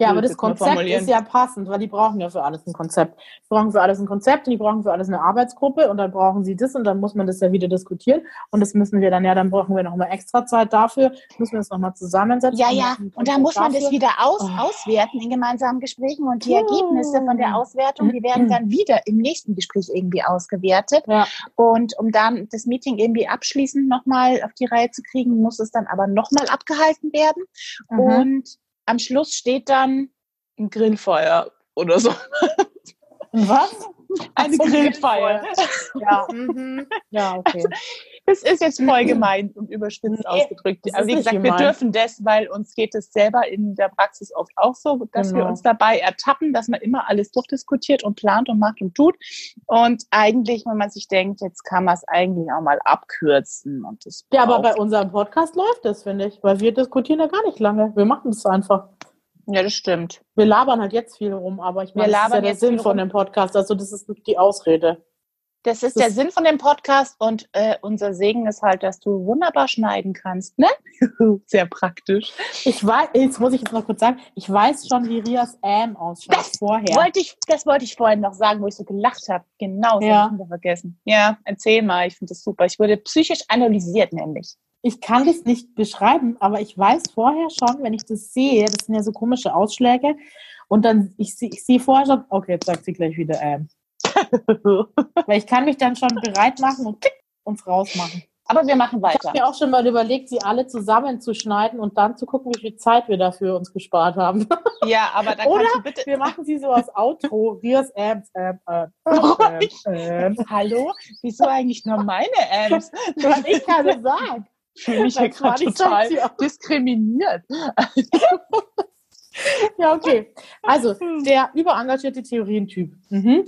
Ja, aber das Konzept ist ja passend, weil die brauchen ja für alles ein Konzept. Die brauchen für alles ein Konzept und die brauchen für alles eine Arbeitsgruppe und dann brauchen sie das und dann muss man das ja wieder diskutieren und das müssen wir dann, ja, dann brauchen wir nochmal extra Zeit dafür, müssen wir das nochmal zusammensetzen. Ja, ja. Und dann muss man das dafür. wieder aus, Oh. auswerten in gemeinsamen Gesprächen und die. Ergebnisse von der Auswertung, die werden dann wieder im nächsten Gespräch irgendwie ausgewertet. Ja, Und um dann das Meeting irgendwie abschließend nochmal auf die Reihe zu kriegen, muss es dann aber nochmal abgehalten werden. Mhm. Und am Schluss steht dann ein Grillfeuer oder so. Was? Eine so, Grillfeier. Ja, mhm. ja okay. Das ist jetzt voll gemein und überspitzt Nee, ausgedrückt. Aber wie gesagt, wir dürfen das, weil uns geht es selber in der Praxis oft auch so, dass wir Genau. uns dabei ertappen, dass man immer alles durchdiskutiert und plant und macht und tut. Und eigentlich, wenn man sich denkt, jetzt kann man es eigentlich auch mal abkürzen. Und das Ja, aber bei unserem Podcast läuft das, finde ich, weil wir diskutieren ja gar nicht lange. Wir machen das einfach. Ja, das stimmt. Wir labern halt jetzt viel rum, aber ich meine, das ist ja der Sinn von rum. dem Podcast. Also das ist die Ausrede. Das ist Das- der Sinn von dem Podcast und äh, unser Segen ist halt, dass du wunderbar schneiden kannst, ne? Sehr praktisch. Ich weiß, jetzt muss ich jetzt noch kurz sagen, ich weiß schon, wie Rias Ähm ausschaut Das vorher. Wollte ich, das wollte ich vorhin noch sagen, wo ich so gelacht habe. Genau, das Ja. habe ich vergessen. Ja, erzähl mal, ich finde das super. Ich wurde psychisch analysiert, nämlich. Ich kann das nicht beschreiben, aber ich weiß vorher schon, wenn ich das sehe, das sind ja so komische Ausschläge, und dann, ich, ich sehe vorher schon, okay, jetzt sagt sie gleich wieder Ähm. Weil ich kann mich dann schon bereit machen und klick, uns rausmachen. Aber wir machen Ich weiter. habe mir auch schon mal überlegt, sie alle zusammenzuschneiden und dann zu gucken, wie viel Zeit wir dafür uns gespart haben. Ja, aber dann Oder kannst du bitte. Wir machen sie so als Outro. Rias Ähm, ähm, ähm, ähm, ähm. Hallo? Wieso eigentlich nur meine Amps? Weil ich keine sage. Ich fühle mich hier gerade nicht total diskriminiert. Ja, okay. Also, der überengagierte Theorientyp. Mhm.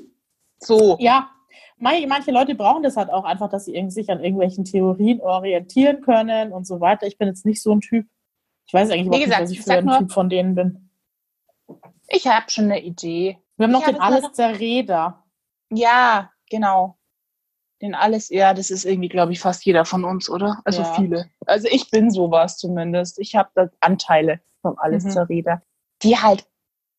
So. Ja, manche, Leute brauchen das halt auch einfach, dass sie sich an irgendwelchen Theorien orientieren können und so weiter. Ich bin jetzt nicht so ein Typ. Ich weiß eigentlich überhaupt nicht, gesagt, was ich für sag ein nur- Typ von denen bin. Ich habe schon eine Idee. Wir haben noch Ich den Alles Zerreder. Ja, genau. Den alles, ja, das ist irgendwie, glaube ich, fast jeder von uns, oder? Also Ja. viele. Also ich bin sowas zumindest. Ich habe da Anteile vom alles Mhm. Zerreder. Die halt,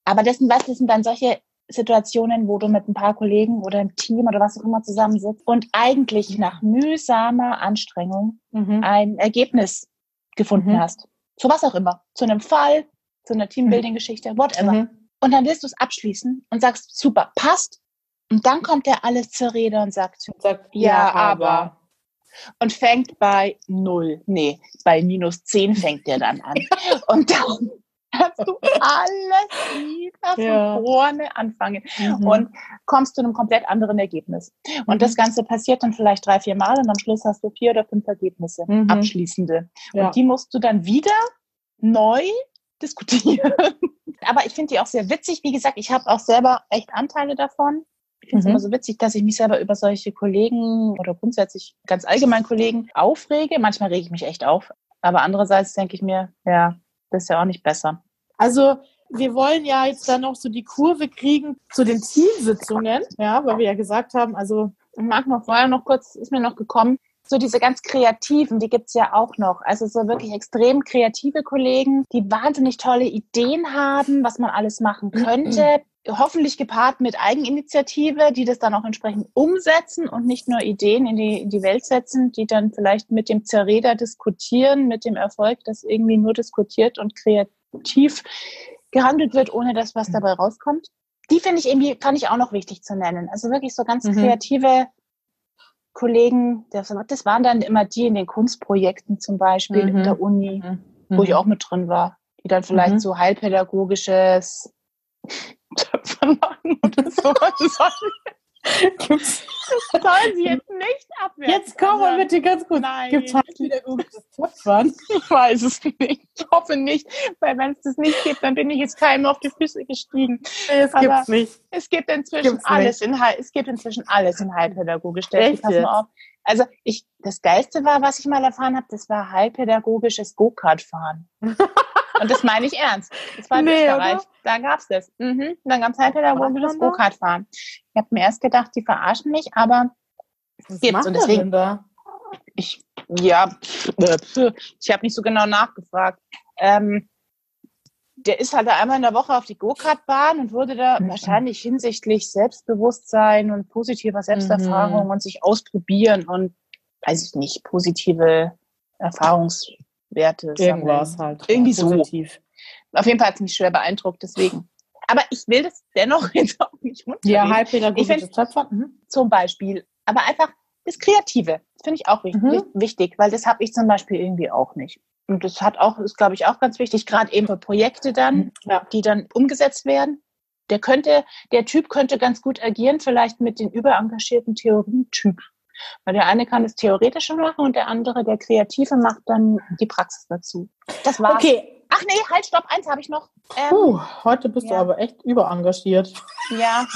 aber das sind, was, das sind dann solche Situationen, wo du mit ein paar Kollegen oder im Team oder was auch immer zusammensitzt und eigentlich nach mühsamer Anstrengung Mhm. ein Ergebnis gefunden Mhm. hast. Zu was auch immer. Zu einem Fall, zu einer Teambuilding-Geschichte, whatever. Mhm. Und dann willst du es abschließen und sagst, super, passt. Und dann kommt der alles zur Rede und sagt, Und sagt, Ja, aber. und fängt bei null. Nee, bei minus zehn fängt der dann an. und dann hast du alles wieder Ja. von vorne anfangen Mhm. und kommst zu einem komplett anderen Ergebnis. Und Mhm. das Ganze passiert dann vielleicht drei, vier Mal und am Schluss hast du vier oder fünf Ergebnisse, Mhm. abschließende. ja. Und die musst du dann wieder neu diskutieren. Aber ich finde die auch sehr witzig. Wie gesagt, ich habe auch selber echt Anteile davon. Ich finde es Mhm. immer so witzig, dass ich mich selber über solche Kollegen oder grundsätzlich ganz allgemein Kollegen aufrege. Manchmal rege ich mich echt auf. Aber andererseits denke ich mir, ja, das ist ja auch nicht besser. Also wir wollen ja jetzt dann noch so die Kurve kriegen zu den Teamsitzungen, ja, weil wir ja gesagt haben, also Ich mag noch vorher noch kurz, ist mir noch gekommen, so diese ganz kreativen, die gibt's ja auch noch. Also so wirklich extrem kreative Kollegen, die wahnsinnig tolle Ideen haben, was man alles machen könnte. Hoffentlich gepaart mit Eigeninitiative, die das dann auch entsprechend umsetzen und nicht nur Ideen in die, in die Welt setzen, die dann vielleicht mit dem Zerreder diskutieren, mit dem Erfolg, dass irgendwie nur diskutiert und kreativ gehandelt wird, ohne dass was dabei rauskommt. Die finde ich irgendwie, fand ich auch noch wichtig zu nennen. Also wirklich so ganz Mhm. kreative Kollegen, das, waren dann immer die in den Kunstprojekten zum Beispiel Mhm. in der Uni, Mhm. wo ich auch mit drin war, die dann vielleicht Mhm. so heilpädagogisches Töpfern machen oder so. Gibt's, Das sollen sie jetzt nicht abwerten. jetzt komm mal bitte ganz kurz. Nein. Gibt es heilpädagogisches Töpfern? Ich weiß es nicht. Ich hoffe nicht, weil wenn es das nicht gibt, dann bin ich jetzt keinem auf die Füße gestiegen. Das Aber- gibt's nicht. Es gibt inzwischen Gibt's alles in es gibt inzwischen alles in Heilpädagogisch. Pass mal auf. Also ich, das Geilste war, was ich mal erfahren habe, das war heilpädagogisches Go-Kart-Fahren. Und das meine ich ernst. Das war in Nee, Österreich. oder? Da gab's das. Mhm. Dann gab's heilpädagogisches Was war da? Go-Kart-Fahren. Ich habe mir erst gedacht, die verarschen mich, aber Was Gibt's und deswegen- da? ich, ja, ich habe nicht so genau nachgefragt. Ähm, der ist halt einmal in der Woche auf die Go-Kart-Bahn und wurde da Mhm. wahrscheinlich hinsichtlich Selbstbewusstsein und positiver Selbsterfahrung und sich ausprobieren und, weiß ich nicht, positive Erfahrungswerte. Irgendwas sammeln. halt. Irgendwie ja, so. positiv. Auf jeden Fall hat es mich schwer beeindruckt, deswegen. Aber ich will das dennoch jetzt auch nicht Ja, runterreden. heilpädagogisches Ich Töpfern. Mhm. zum Beispiel. Aber einfach das Kreative. Das finde ich auch wichtig, Mhm. wichtig, weil das habe ich zum Beispiel irgendwie auch nicht. Und das hat auch, ist glaube ich auch ganz wichtig, gerade eben für Projekte dann, Ja. die dann umgesetzt werden. Der könnte, der Typ könnte ganz gut agieren, vielleicht mit den überengagierten Theorietyp. Weil der eine kann das Theoretische machen und der andere, der Kreative, macht dann die Praxis dazu. Das war's. Okay. Ach nee, halt, stopp, eins habe ich noch. Ähm, Puh, heute bist du ja. aber echt überengagiert. Ja.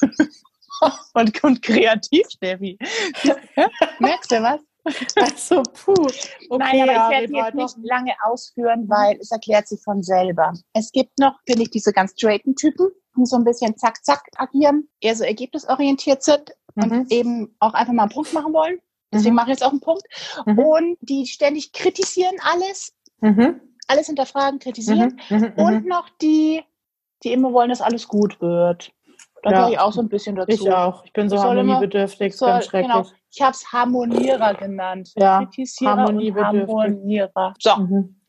und, und kreativ, Steffi. Merkst du was? Also, puh. Okay, Nein, aber ja, ich werde die jetzt nicht lange ausführen, weil es erklärt sich von selber. Es gibt noch, finde ich, diese ganz straighten Typen, die so ein bisschen zack, zack agieren, eher so ergebnisorientiert sind Mhm. und eben auch einfach mal einen Punkt machen wollen. Deswegen Mhm. mache ich jetzt auch einen Punkt. Mhm. Und die ständig kritisieren alles, Mhm. alles hinterfragen, kritisieren. Mhm. Mhm. Und noch die, die immer wollen, dass alles gut wird. Da Ja. ich auch so ein bisschen dazu. Ich auch. Ich bin so harmoniebedürftig, Soll, ganz schrecklich. genau. Ich habe es Harmonierer genannt. Ja, Kritisierer und harmoniebedürftig. Harmonierer. So, Mhm.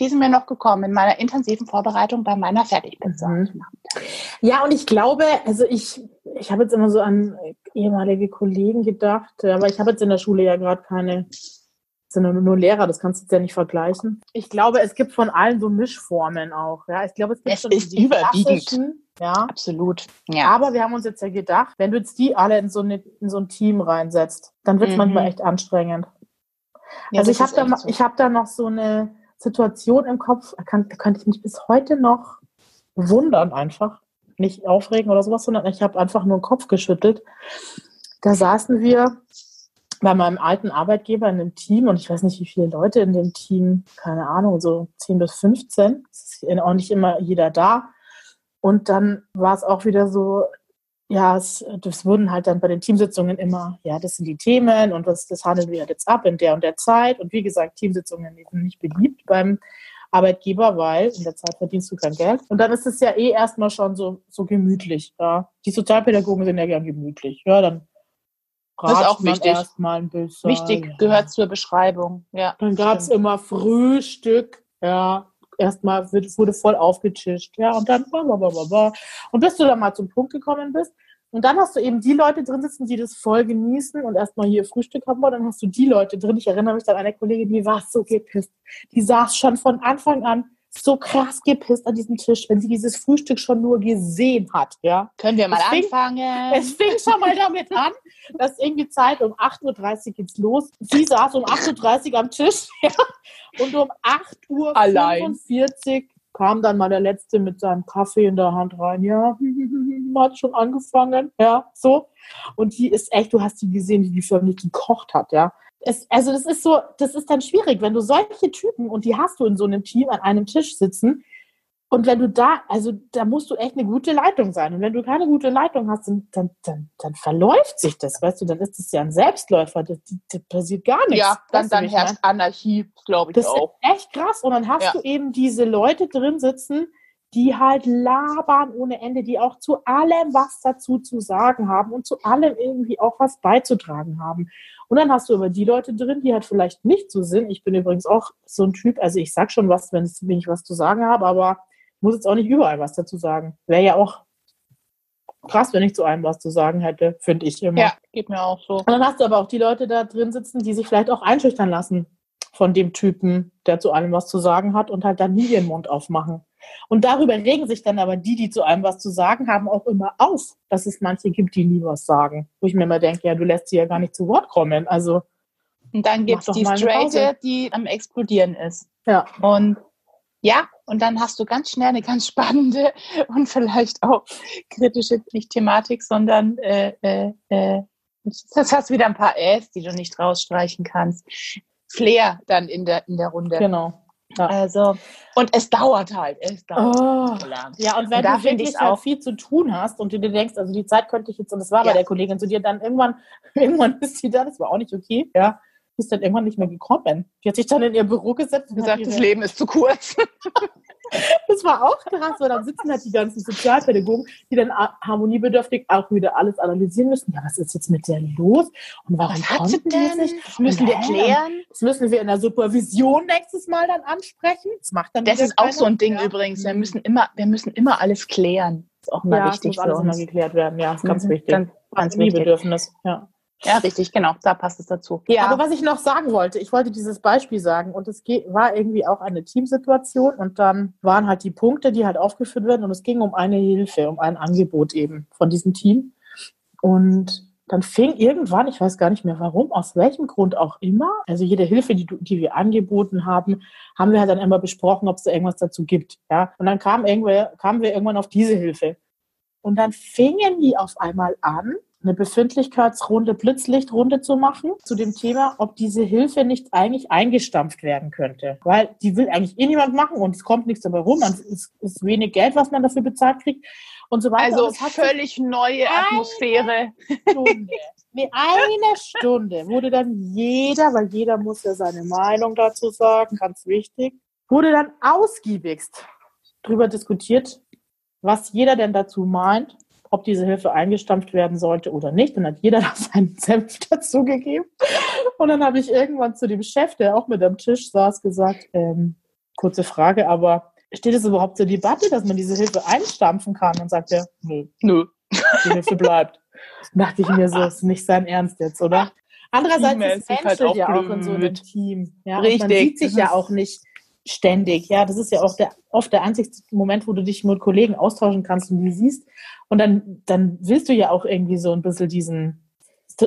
Die sind mir noch gekommen in meiner intensiven Vorbereitung bei meiner Fertigpizza. Mhm. Ja, und ich glaube, also ich, ich habe jetzt immer so an ehemalige Kollegen gedacht, aber ich habe jetzt in der Schule ja gerade keine, sind nur, nur Lehrer, das kannst du jetzt ja nicht vergleichen. Ich glaube, es gibt von allen so Mischformen auch. Ja, ich glaube, es gibt Es schon ist die überwiegend. Ja, Absolut. Ja. aber wir haben uns jetzt ja gedacht, wenn du jetzt die alle in so, eine, in so ein Team reinsetzt, dann wird es Mhm. manchmal echt anstrengend. ja also ich habe da, so. ich hab da noch so eine Situation im Kopf, da, kann, könnte ich mich bis heute noch wundern einfach. Nicht aufregen oder sowas, sondern ich habe einfach nur den Kopf geschüttelt. Da saßen wir bei meinem alten Arbeitgeber in einem Team und ich weiß nicht, wie viele Leute in dem Team, keine Ahnung, so 10 bis 15. Es ist auch nicht immer jeder da. Und dann war es auch wieder so, ja, es, das wurden halt dann bei den Teamsitzungen immer, ja, das sind die Themen und das, das handeln wir jetzt ab in der und der Zeit. Und wie gesagt, Teamsitzungen sind nicht beliebt beim Arbeitgeber, weil in der Zeit verdienst du kein Geld. Und dann ist es ja eh erstmal schon so, so gemütlich. Ja. Die Sozialpädagogen sind ja gern gemütlich. Ja, dann das ist auch wichtig. Erstmal ein bisschen. Wichtig ja. gehört zur Beschreibung. Ja, dann gab es immer Frühstück. Ja, erstmal wurde voll aufgetischt. Ja, und dann. Und bis du dann mal zum Punkt gekommen bist, und dann hast du eben die Leute drin sitzen, die das voll genießen und erstmal hier Frühstück haben wollen. Dann hast du die Leute drin. Ich erinnere mich an eine Kollegin, die war so gepisst. Die saß schon von Anfang an so krass gepisst an diesem Tisch, wenn sie dieses Frühstück schon nur gesehen hat. Ja. Können wir mal es fing, anfangen? Es fing schon mal damit an, dass irgendwie Zeit um 8.30 Uhr geht's los. Sie saß um 8.30 Uhr am Tisch ja, und um 8.45 Uhr kam dann mal der Letzte mit seinem Kaffee in der Hand rein. Ja, hat schon angefangen. Ja, so. Und die ist echt, du hast die gesehen, die die förmlich gekocht hat, ja. Es, also das ist so, das ist dann schwierig, wenn du solche Typen, und die hast du in so einem Team an einem Tisch sitzen, und wenn du da, also da musst du echt eine gute Leitung sein. Und wenn du keine gute Leitung hast, dann, dann, dann, dann verläuft sich das, weißt du, dann ist das ja ein Selbstläufer, das, das passiert gar nichts. Ja, dann, dann herrscht Anarchie, glaube ich das auch. Das ist echt krass. Und dann hast ja. du eben diese Leute drin sitzen, die halt labern ohne Ende, die auch zu allem was dazu zu sagen haben und zu allem irgendwie auch was beizutragen haben. Und dann hast du aber die Leute drin, die halt vielleicht nicht so sind. Ich bin übrigens auch so ein Typ, also ich sag schon was, wenn ich was zu sagen habe, aber muss jetzt auch nicht überall was dazu sagen. Wäre ja auch krass, wenn ich zu einem was zu sagen hätte, finde ich immer. Ja, geht mir auch so. Und dann hast du aber auch die Leute da drin sitzen, die sich vielleicht auch einschüchtern lassen von dem Typen, der zu allem was zu sagen hat und halt dann nie ihren Mund aufmachen. Und darüber regen sich dann aber die, die zu allem was zu sagen haben, auch immer auf, dass es manche gibt, die nie was sagen. Wo ich mir immer denke, ja, du lässt sie ja gar nicht zu Wort kommen. Also. Und dann gibt es die Straighte, die am Explodieren ist. Ja. Und ja, und dann hast du ganz schnell eine ganz spannende und vielleicht auch kritische, nicht Thematik, sondern äh, äh, äh, das hast wieder ein paar Äs, die du nicht rausstreichen kannst. Flair dann in der, in der Runde. Genau. Ja. Also, und es dauert halt. Es dauert oh. lang. Ja, und wenn und du wirklich halt auch viel zu tun hast und du dir denkst, also die Zeit könnte ich jetzt, und das war ja. bei der Kollegin zu dir, dann irgendwann, irgendwann ist sie da, das war auch nicht okay, ja, ist dann irgendwann nicht mehr gekommen. Die hat sich dann in ihr Büro gesetzt und gesagt, das Leben ist zu kurz. das war auch krass, weil dann sitzen halt die ganzen Sozialpädagogen, die dann harmoniebedürftig auch wieder alles analysieren müssen. Ja, was ist jetzt mit der los? Und warum was hat sie denn? Das müssen wir klären. Das müssen wir in der Supervision nächstes Mal dann ansprechen. Das macht dann Das ist auch so ein Ding ja. übrigens. Wir müssen immer, wir müssen immer alles klären. Das ist auch mal ja, wichtig. Das muss alles immer geklärt werden. Ja, ist ganz mhm. wichtig. Ganz, ganz wichtig. Bedürfnis. Ja. Ja, richtig, genau. Da passt es dazu. Ja. Aber was ich noch sagen wollte, ich wollte dieses Beispiel sagen und es war irgendwie auch eine Teamsituation und dann waren halt die Punkte, die halt aufgeführt werden und es ging um eine Hilfe, um ein Angebot eben von diesem Team. Und dann fing irgendwann, ich weiß gar nicht mehr warum, aus welchem Grund auch immer, also jede Hilfe, die, die wir angeboten haben, haben wir halt dann immer besprochen, ob es da irgendwas dazu gibt. Ja? Und dann kam irgendwer, kamen wir irgendwann auf diese Hilfe. Und dann fingen die auf einmal an, eine Befindlichkeitsrunde, Blitzlichtrunde zu machen zu dem Thema, ob diese Hilfe nicht eigentlich eingestampft werden könnte. Weil die will eigentlich eh niemand machen und es kommt nichts dabei rum. Es ist, wenig Geld, was man dafür bezahlt kriegt und so weiter. Also völlig neue Atmosphäre. Stunde, eine Stunde wurde dann jeder, weil jeder muss ja seine Meinung dazu sagen, ganz wichtig, wurde dann ausgiebigst darüber diskutiert, was jeder denn dazu meint ob diese Hilfe eingestampft werden sollte oder nicht. Dann hat jeder da seinen Senf dazugegeben. Und dann habe ich irgendwann zu dem Chef, der auch mit am Tisch saß, gesagt, ähm, kurze Frage, aber steht es überhaupt zur Debatte, dass man diese Hilfe einstampfen kann? Und sagt er, nö, nö, die Hilfe bleibt. dachte ich mir so, ist nicht sein Ernst jetzt, oder? Andererseits ist es halt ja auch in so einem Team. Ja? Richtig. Und man sieht sich ja auch nicht ständig. Ja, das ist ja auch der, oft der einzige Moment, wo du dich mit Kollegen austauschen kannst und die siehst. Und dann, dann willst du ja auch irgendwie so ein bisschen diesen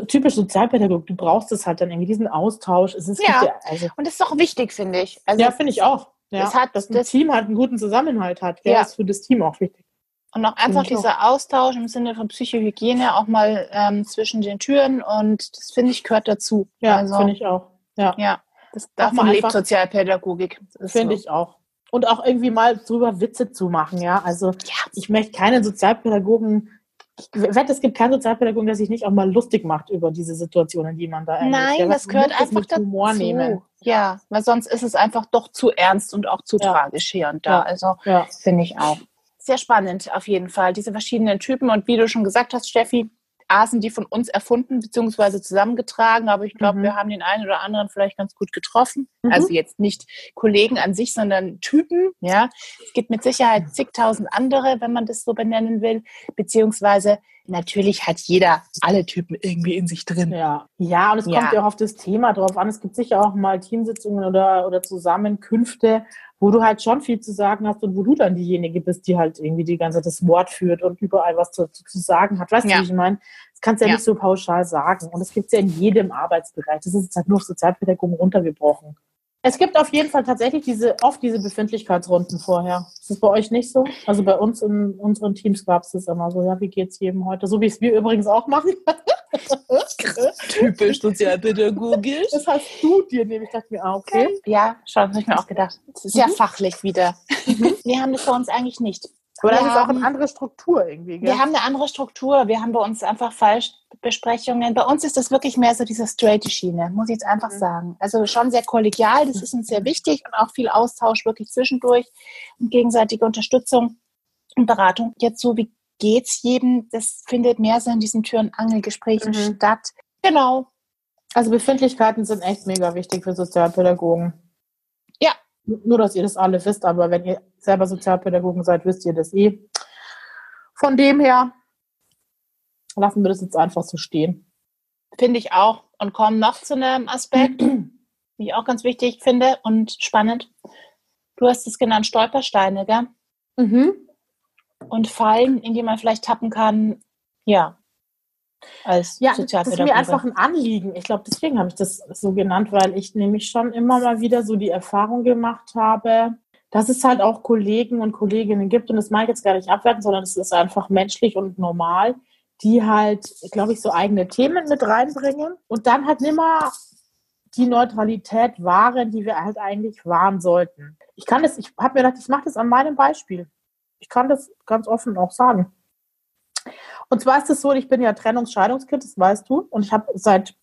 typisch Sozialpädagog, du brauchst es halt dann irgendwie diesen Austausch. Es ist ja, ja also, und das ist doch wichtig, finde ich. Also, ja, finde ich auch. Ja, das hat, dass ein das, Team halt einen guten Zusammenhalt hat. Ja, ist für das Team auch wichtig. Und auch einfach dieser auch. Austausch im Sinne von Psychohygiene auch mal ähm, zwischen den Türen und das finde ich gehört dazu. Ja, also, finde ich auch. Ja. ja. Das davon lebt Sozialpädagogik. Finde so. ich auch. Und auch irgendwie mal drüber Witze zu machen, ja. Also ja. ich möchte keinen Sozialpädagogen Ich wette, es gibt keinen Sozialpädagogen, der sich nicht auch mal lustig macht über diese Situationen, die man da erlebt. Nein, Der das gehört einfach mit Humor dazu. nehmen. Ja, weil sonst ist es einfach doch zu ernst und auch zu Ja. tragisch hier und da. Ja. Also Ja. finde ich auch. Sehr spannend auf jeden Fall, diese verschiedenen Typen. Und wie du schon gesagt hast, Steffi, A sind die von uns erfunden bzw. zusammengetragen, aber ich glaube, Mhm. wir haben den einen oder anderen vielleicht ganz gut getroffen. Mhm. Also jetzt nicht Kollegen an sich, sondern Typen. Ja, es gibt mit Sicherheit zigtausend andere, wenn man das so benennen will, beziehungsweise natürlich hat jeder alle Typen irgendwie in sich drin. Ja. ja, und es Ja. kommt ja auch auf das Thema drauf an. Es gibt sicher auch mal Teamsitzungen oder, oder Zusammenkünfte, wo du halt schon viel zu sagen hast und wo du dann diejenige bist, die halt irgendwie die ganze Zeit das Wort führt und überall was zu, zu sagen hat. Weißt du, Ja. wie ich meine? Das kannst du ja, Ja. nicht so pauschal sagen. Und es gibt ja in jedem Arbeitsbereich. Das ist jetzt halt nur auf Sozialpädagogen runtergebrochen. Es gibt auf jeden Fall tatsächlich diese, oft diese Befindlichkeitsrunden vorher. Ist das bei euch nicht so? Also bei uns in unseren Teams gab es das immer so. Ja, wie geht's jedem heute? So wie es wir übrigens auch machen. Typisch sozialpädagogisch. Das hast du dir nämlich. Ich dachte mir, ah, okay. Ja, schon, habe ich mir auch gedacht. Das ist Mhm. fachlich wieder. Wir haben das bei uns eigentlich nicht. Aber das ist auch eine andere Struktur irgendwie. Gell? Wir haben eine andere Struktur. Wir haben bei uns einfach Fallbesprechungen. Bei uns ist das wirklich mehr so diese straighte Schiene, muss ich jetzt einfach Mhm. sagen. Also schon sehr kollegial, das ist uns sehr wichtig und auch viel Austausch wirklich zwischendurch und gegenseitige Unterstützung und Beratung. Jetzt so, wie geht's jedem? Das findet mehr so in diesen Tür- und Angelgesprächen Mhm. statt. Genau. Also Befindlichkeiten sind echt mega wichtig für Sozialpädagogen. Ja. Nur, dass ihr das alle wisst, aber wenn ihr selber Sozialpädagogen seid, wisst ihr das eh. Von dem her lassen wir das jetzt einfach so stehen. Finde ich auch. Und kommen noch zu einem Aspekt, den ich auch ganz wichtig finde und spannend. Du hast es genannt, Stolpersteine, gell? Mhm. Und Fallen, in die man vielleicht tappen kann, ja. Als Ja, das ist mir einfach ein Anliegen. Ich glaube, deswegen habe ich das so genannt, weil ich nämlich schon immer mal wieder so die Erfahrung gemacht habe, dass es halt auch Kollegen und Kolleginnen gibt, und das mag ich jetzt gar nicht abwerten, sondern es ist einfach menschlich und normal, die halt, glaube ich, so eigene Themen mit reinbringen und dann halt nimmer die Neutralität wahren, die wir halt eigentlich wahren sollten. Ich kann das, ich habe mir gedacht, ich mache das an meinem Beispiel. Ich kann das ganz offen auch sagen. Und zwar ist es so, ich bin ja Trennungsscheidungskind, das weißt du. Und ich habe seit,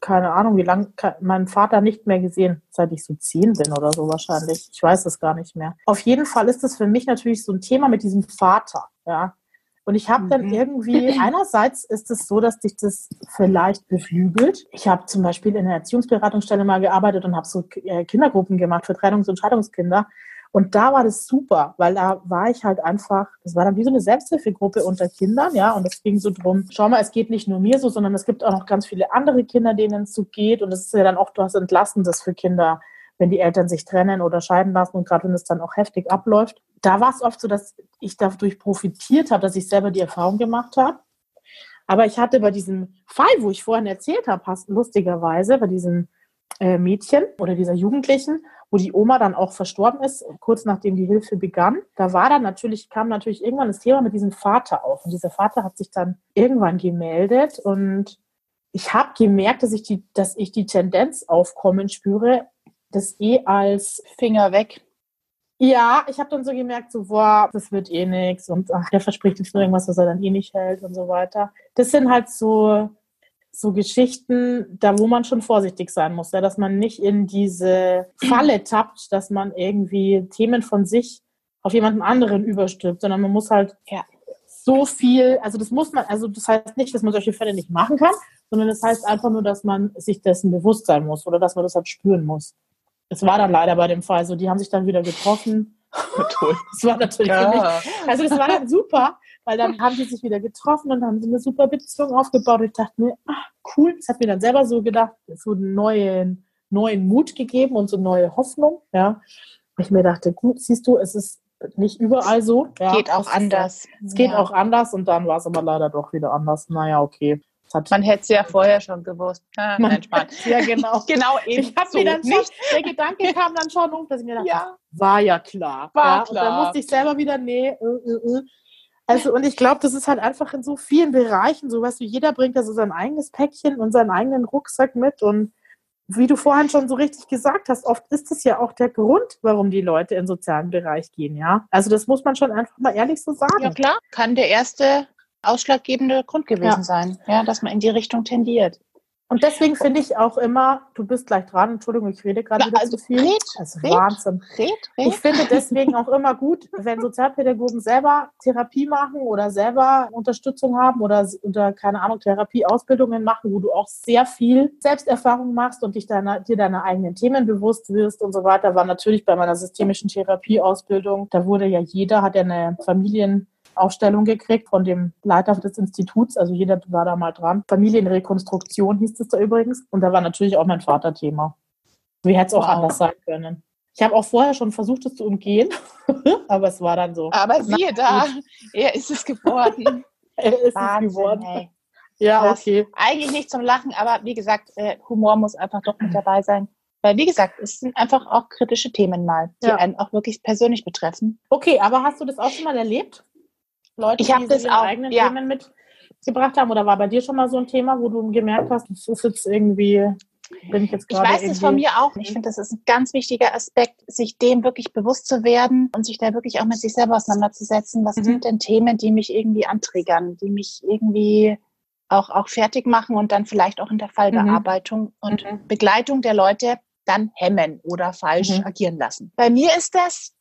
keine Ahnung, wie lange, meinen Vater nicht mehr gesehen, seit ich so zehn bin oder so wahrscheinlich. Ich weiß es gar nicht mehr. Auf jeden Fall ist das für mich natürlich so ein Thema mit diesem Vater, ja. Und ich habe dann Mhm. irgendwie, einerseits ist es so, dass dich das vielleicht beflügelt. Ich habe zum Beispiel in einer Erziehungsberatungsstelle mal gearbeitet und habe so äh, Kindergruppen gemacht für Trennungs- und Scheidungskinder. Und da war das super, weil da war ich halt einfach, das war dann wie so eine Selbsthilfegruppe unter Kindern, ja, und es ging so drum, schau mal, es geht nicht nur mir so, sondern es gibt auch noch ganz viele andere Kinder, denen es so geht und es ist ja dann auch was Entlastendes für Kinder, wenn die Eltern sich trennen oder scheiden lassen und gerade wenn es dann auch heftig abläuft. Da war es oft so, dass ich dadurch profitiert habe, dass ich selber die Erfahrung gemacht habe. Aber ich hatte bei diesem Fall, wo ich vorhin erzählt habe, lustigerweise, bei diesem äh, Mädchen oder dieser Jugendlichen, wo die Oma dann auch verstorben ist, kurz nachdem die Hilfe begann. Da war dann natürlich, kam natürlich irgendwann das Thema mit diesem Vater auf. Und dieser Vater hat sich dann irgendwann gemeldet und ich habe gemerkt, dass ich die, dass ich die Tendenz aufkommen spüre, das eh als Finger weg. ja, ich habe dann so gemerkt, so, boah, das wird eh nix und ach, der verspricht jetzt nur irgendwas, was er dann eh nicht hält und so weiter. Das sind halt so, so Geschichten, da wo man schon vorsichtig sein muss, ja, dass man nicht in diese Falle tappt, dass man irgendwie Themen von sich auf jemanden anderen überstülpt, sondern man muss halt Ja. so viel, also das muss man, also das heißt nicht, dass man solche Fälle nicht machen kann, sondern das heißt einfach nur, dass man sich dessen bewusst sein muss oder dass man das halt spüren muss. Es war dann leider bei dem Fall so, die haben sich dann wieder getroffen. Das war natürlich mich also das war dann super, weil dann haben die sich wieder getroffen und haben so eine super Beziehung aufgebaut. Und ich dachte mir, ach, cool. Das hat mir dann selber so gedacht, so einen neuen, neuen Mut gegeben und so neue Hoffnung. Ja. Und ich mir dachte, gut, siehst du, es ist nicht überall so. Ja, Geht auch Das ist anders. Es geht Ja. auch anders und dann war es aber leider doch wieder anders. Naja, okay. Man hätte es ja vorher schon gewusst. Ah, nein, ja, genau. Genau eben Ich habe so. mir dann schon, nicht. der Gedanke kam dann schon hoch, dass ich mir dachte, Ja. war ja klar. War ja, Und klar. dann musste ich selber wieder, nee, äh, äh, äh. Also, und ich glaube, das ist halt einfach in so vielen Bereichen so, weißt du, jeder bringt ja so sein eigenes Päckchen und seinen eigenen Rucksack mit und wie du vorhin schon so richtig gesagt hast, oft ist das ja auch der Grund, warum die Leute in den sozialen Bereich gehen, ja. Also das muss man schon einfach mal ehrlich so sagen. Ja klar, kann der erste ausschlaggebende Grund gewesen Ja. sein, ja, dass man in die Richtung tendiert. Und deswegen finde ich auch immer, du bist gleich dran, Entschuldigung, ich rede gerade wieder also zu viel. red, Das ist red. Wahnsinn. Red, Ich red. finde deswegen auch immer gut, wenn Sozialpädagogen selber Therapie machen oder selber Unterstützung haben oder, oder keine Ahnung, Therapieausbildungen machen, wo du auch sehr viel Selbsterfahrung machst und dich deiner, dir deiner eigenen Themen bewusst wirst und so weiter. War natürlich bei meiner systemischen Therapieausbildung, da wurde ja jeder, hat ja eine Familienaufstellung gekriegt von dem Leiter des Instituts, also jeder war da mal dran. Familienrekonstruktion hieß es da übrigens. Und da war natürlich auch mein Vater Thema. Wie hätte es auch Wow. anders sein können. Ich habe auch vorher schon versucht, es zu umgehen, aber es war dann so. Aber siehe da, er ist es geworden. Er ist es Wahnsinn, geworden. ey. Ja, krass. okay. Eigentlich nicht zum Lachen, aber wie gesagt, äh, Humor muss einfach doch mit dabei sein. Weil, wie gesagt, es sind einfach auch kritische Themen mal, die Ja. einen auch wirklich persönlich betreffen. Okay, aber hast du das auch schon mal erlebt? Leute, Ich die das ihre auch, eigenen ja. Themen mitgebracht haben? Oder war bei dir schon mal so ein Thema, wo du gemerkt hast, das ist jetzt irgendwie, bin ich jetzt Ich gerade weiß das von mir auch. Ich finde, das ist ein ganz wichtiger Aspekt, sich dem wirklich bewusst zu werden und sich da wirklich auch mit sich selber auseinanderzusetzen. Was Mhm. sind denn Themen, die mich irgendwie antriggern, die mich irgendwie auch, auch fertig machen und dann vielleicht auch in der Fallbearbeitung und Mhm. Begleitung der Leute dann hemmen oder falsch Mhm. agieren lassen. Bei mir ist das,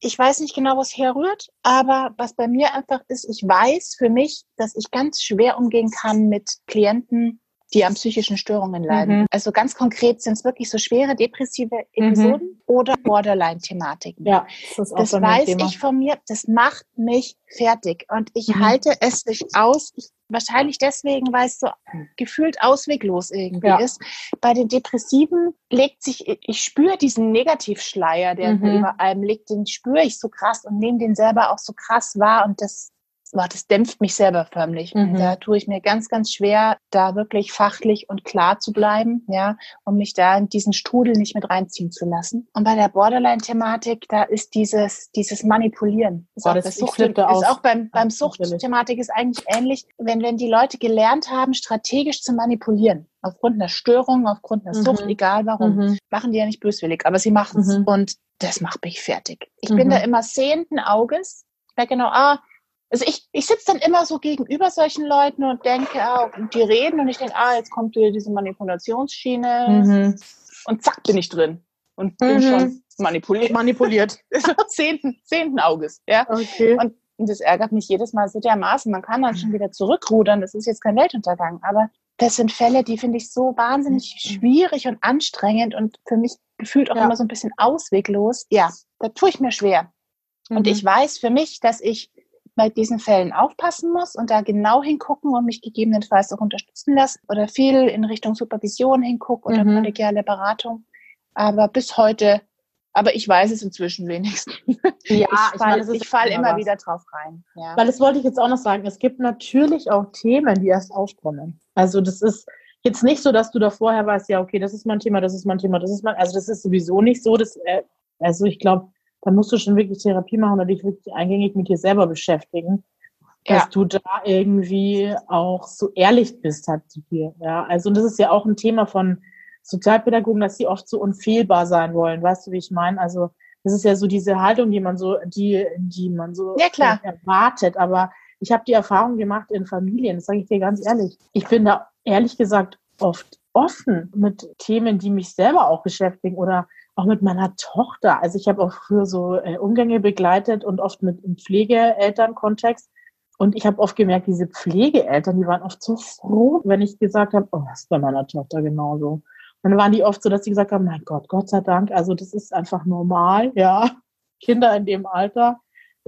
ich weiß nicht genau, wo es herrührt, aber was bei mir einfach ist, ich weiß für mich, dass ich ganz schwer umgehen kann mit Klienten, die an psychischen Störungen leiden. Mhm. Also ganz konkret sind es wirklich so schwere depressive Episoden oder Borderline-Thematiken. Ja, das Das weiß Thema. ich von mir, das macht mich fertig. Und ich Mhm. halte es nicht aus. Ich, wahrscheinlich deswegen, weil es so gefühlt ausweglos irgendwie Ja. ist. Bei den Depressiven legt sich, ich spüre diesen Negativschleier, der Mhm. über allem liegt, den spüre ich so krass und nehme den selber auch so krass wahr. Und das, boah, das dämpft mich selber förmlich. Mhm. Da tue ich mir ganz, ganz schwer, da wirklich fachlich und klar zu bleiben, ja, um mich da in diesen Strudel nicht mit reinziehen zu lassen. Und bei der Borderline-Thematik, da ist dieses, dieses Manipulieren. Ist Boah, auch, das- ich Sucht, ist aus. auch beim, beim. Sucht-Thematik ist eigentlich ähnlich, wenn, wenn die Leute gelernt haben, strategisch zu manipulieren. Aufgrund einer Störung, aufgrund einer Mhm. Sucht, egal warum. Mhm. Machen die ja nicht böswillig, aber sie machen es. Mhm. Und das macht mich fertig. Ich Mhm. bin da immer sehenden Auges. Ja, genau, ah, also ich, ich sitze dann immer so gegenüber solchen Leuten und denke, ah, und die reden und ich denke, ah, jetzt kommt wieder diese Manipulationsschiene Mhm. und zack, bin ich drin und bin Mhm. schon manipuliert. Manipuliert. Zehnten, zehnten Auges, ja. Okay. Und und das ärgert mich jedes Mal so dermaßen. Man kann dann schon wieder zurückrudern. Das ist jetzt kein Weltuntergang. Aber das sind Fälle, die finde ich so wahnsinnig schwierig und anstrengend und für mich gefühlt auch Ja. immer so ein bisschen ausweglos. Ja, da tue ich mir schwer. Und Mhm. ich weiß für mich, dass ich bei diesen Fällen aufpassen muss und da genau hingucken und mich gegebenenfalls auch unterstützen lassen oder viel in Richtung Supervision hingucke oder Mhm. kollegiale Beratung. Aber bis heute, aber ich weiß es inzwischen wenigstens. Ja, ich fall, es ist ich fall immer was. wieder drauf rein. Ja. Weil das wollte ich jetzt auch noch sagen. Es gibt natürlich auch Themen, die erst aufkommen. Also das ist jetzt nicht so, dass du da vorher weißt, ja, okay, das ist mein Thema, das ist mein Thema, das ist mein, also das ist sowieso nicht so. Das, äh, also ich glaube, da musst du schon wirklich Therapie machen oder dich wirklich eingängig mit dir selber beschäftigen, dass Ja. du da irgendwie auch so ehrlich bist halt zu dir. Ja, also und das ist ja auch ein Thema von Sozialpädagogen, dass sie oft so unfehlbar sein wollen. Weißt du, wie ich meine? Also das ist ja so diese Haltung, die man so, die, die man so Ja, klar. erwartet. Aber ich habe die Erfahrung gemacht in Familien, das sage ich dir ganz ehrlich. Ich bin da ehrlich gesagt oft offen mit Themen, die mich selber auch beschäftigen oder auch mit meiner Tochter. Also ich habe auch früher so äh, Umgänge begleitet und oft mit im Pflegeelternkontext. Und ich habe oft gemerkt, diese Pflegeeltern, die waren oft so froh, wenn ich gesagt habe, oh, das ist bei meiner Tochter genauso. Und dann waren die oft so, dass sie gesagt haben, mein Gott, Gott sei Dank, also das ist einfach normal, ja. Kinder in dem Alter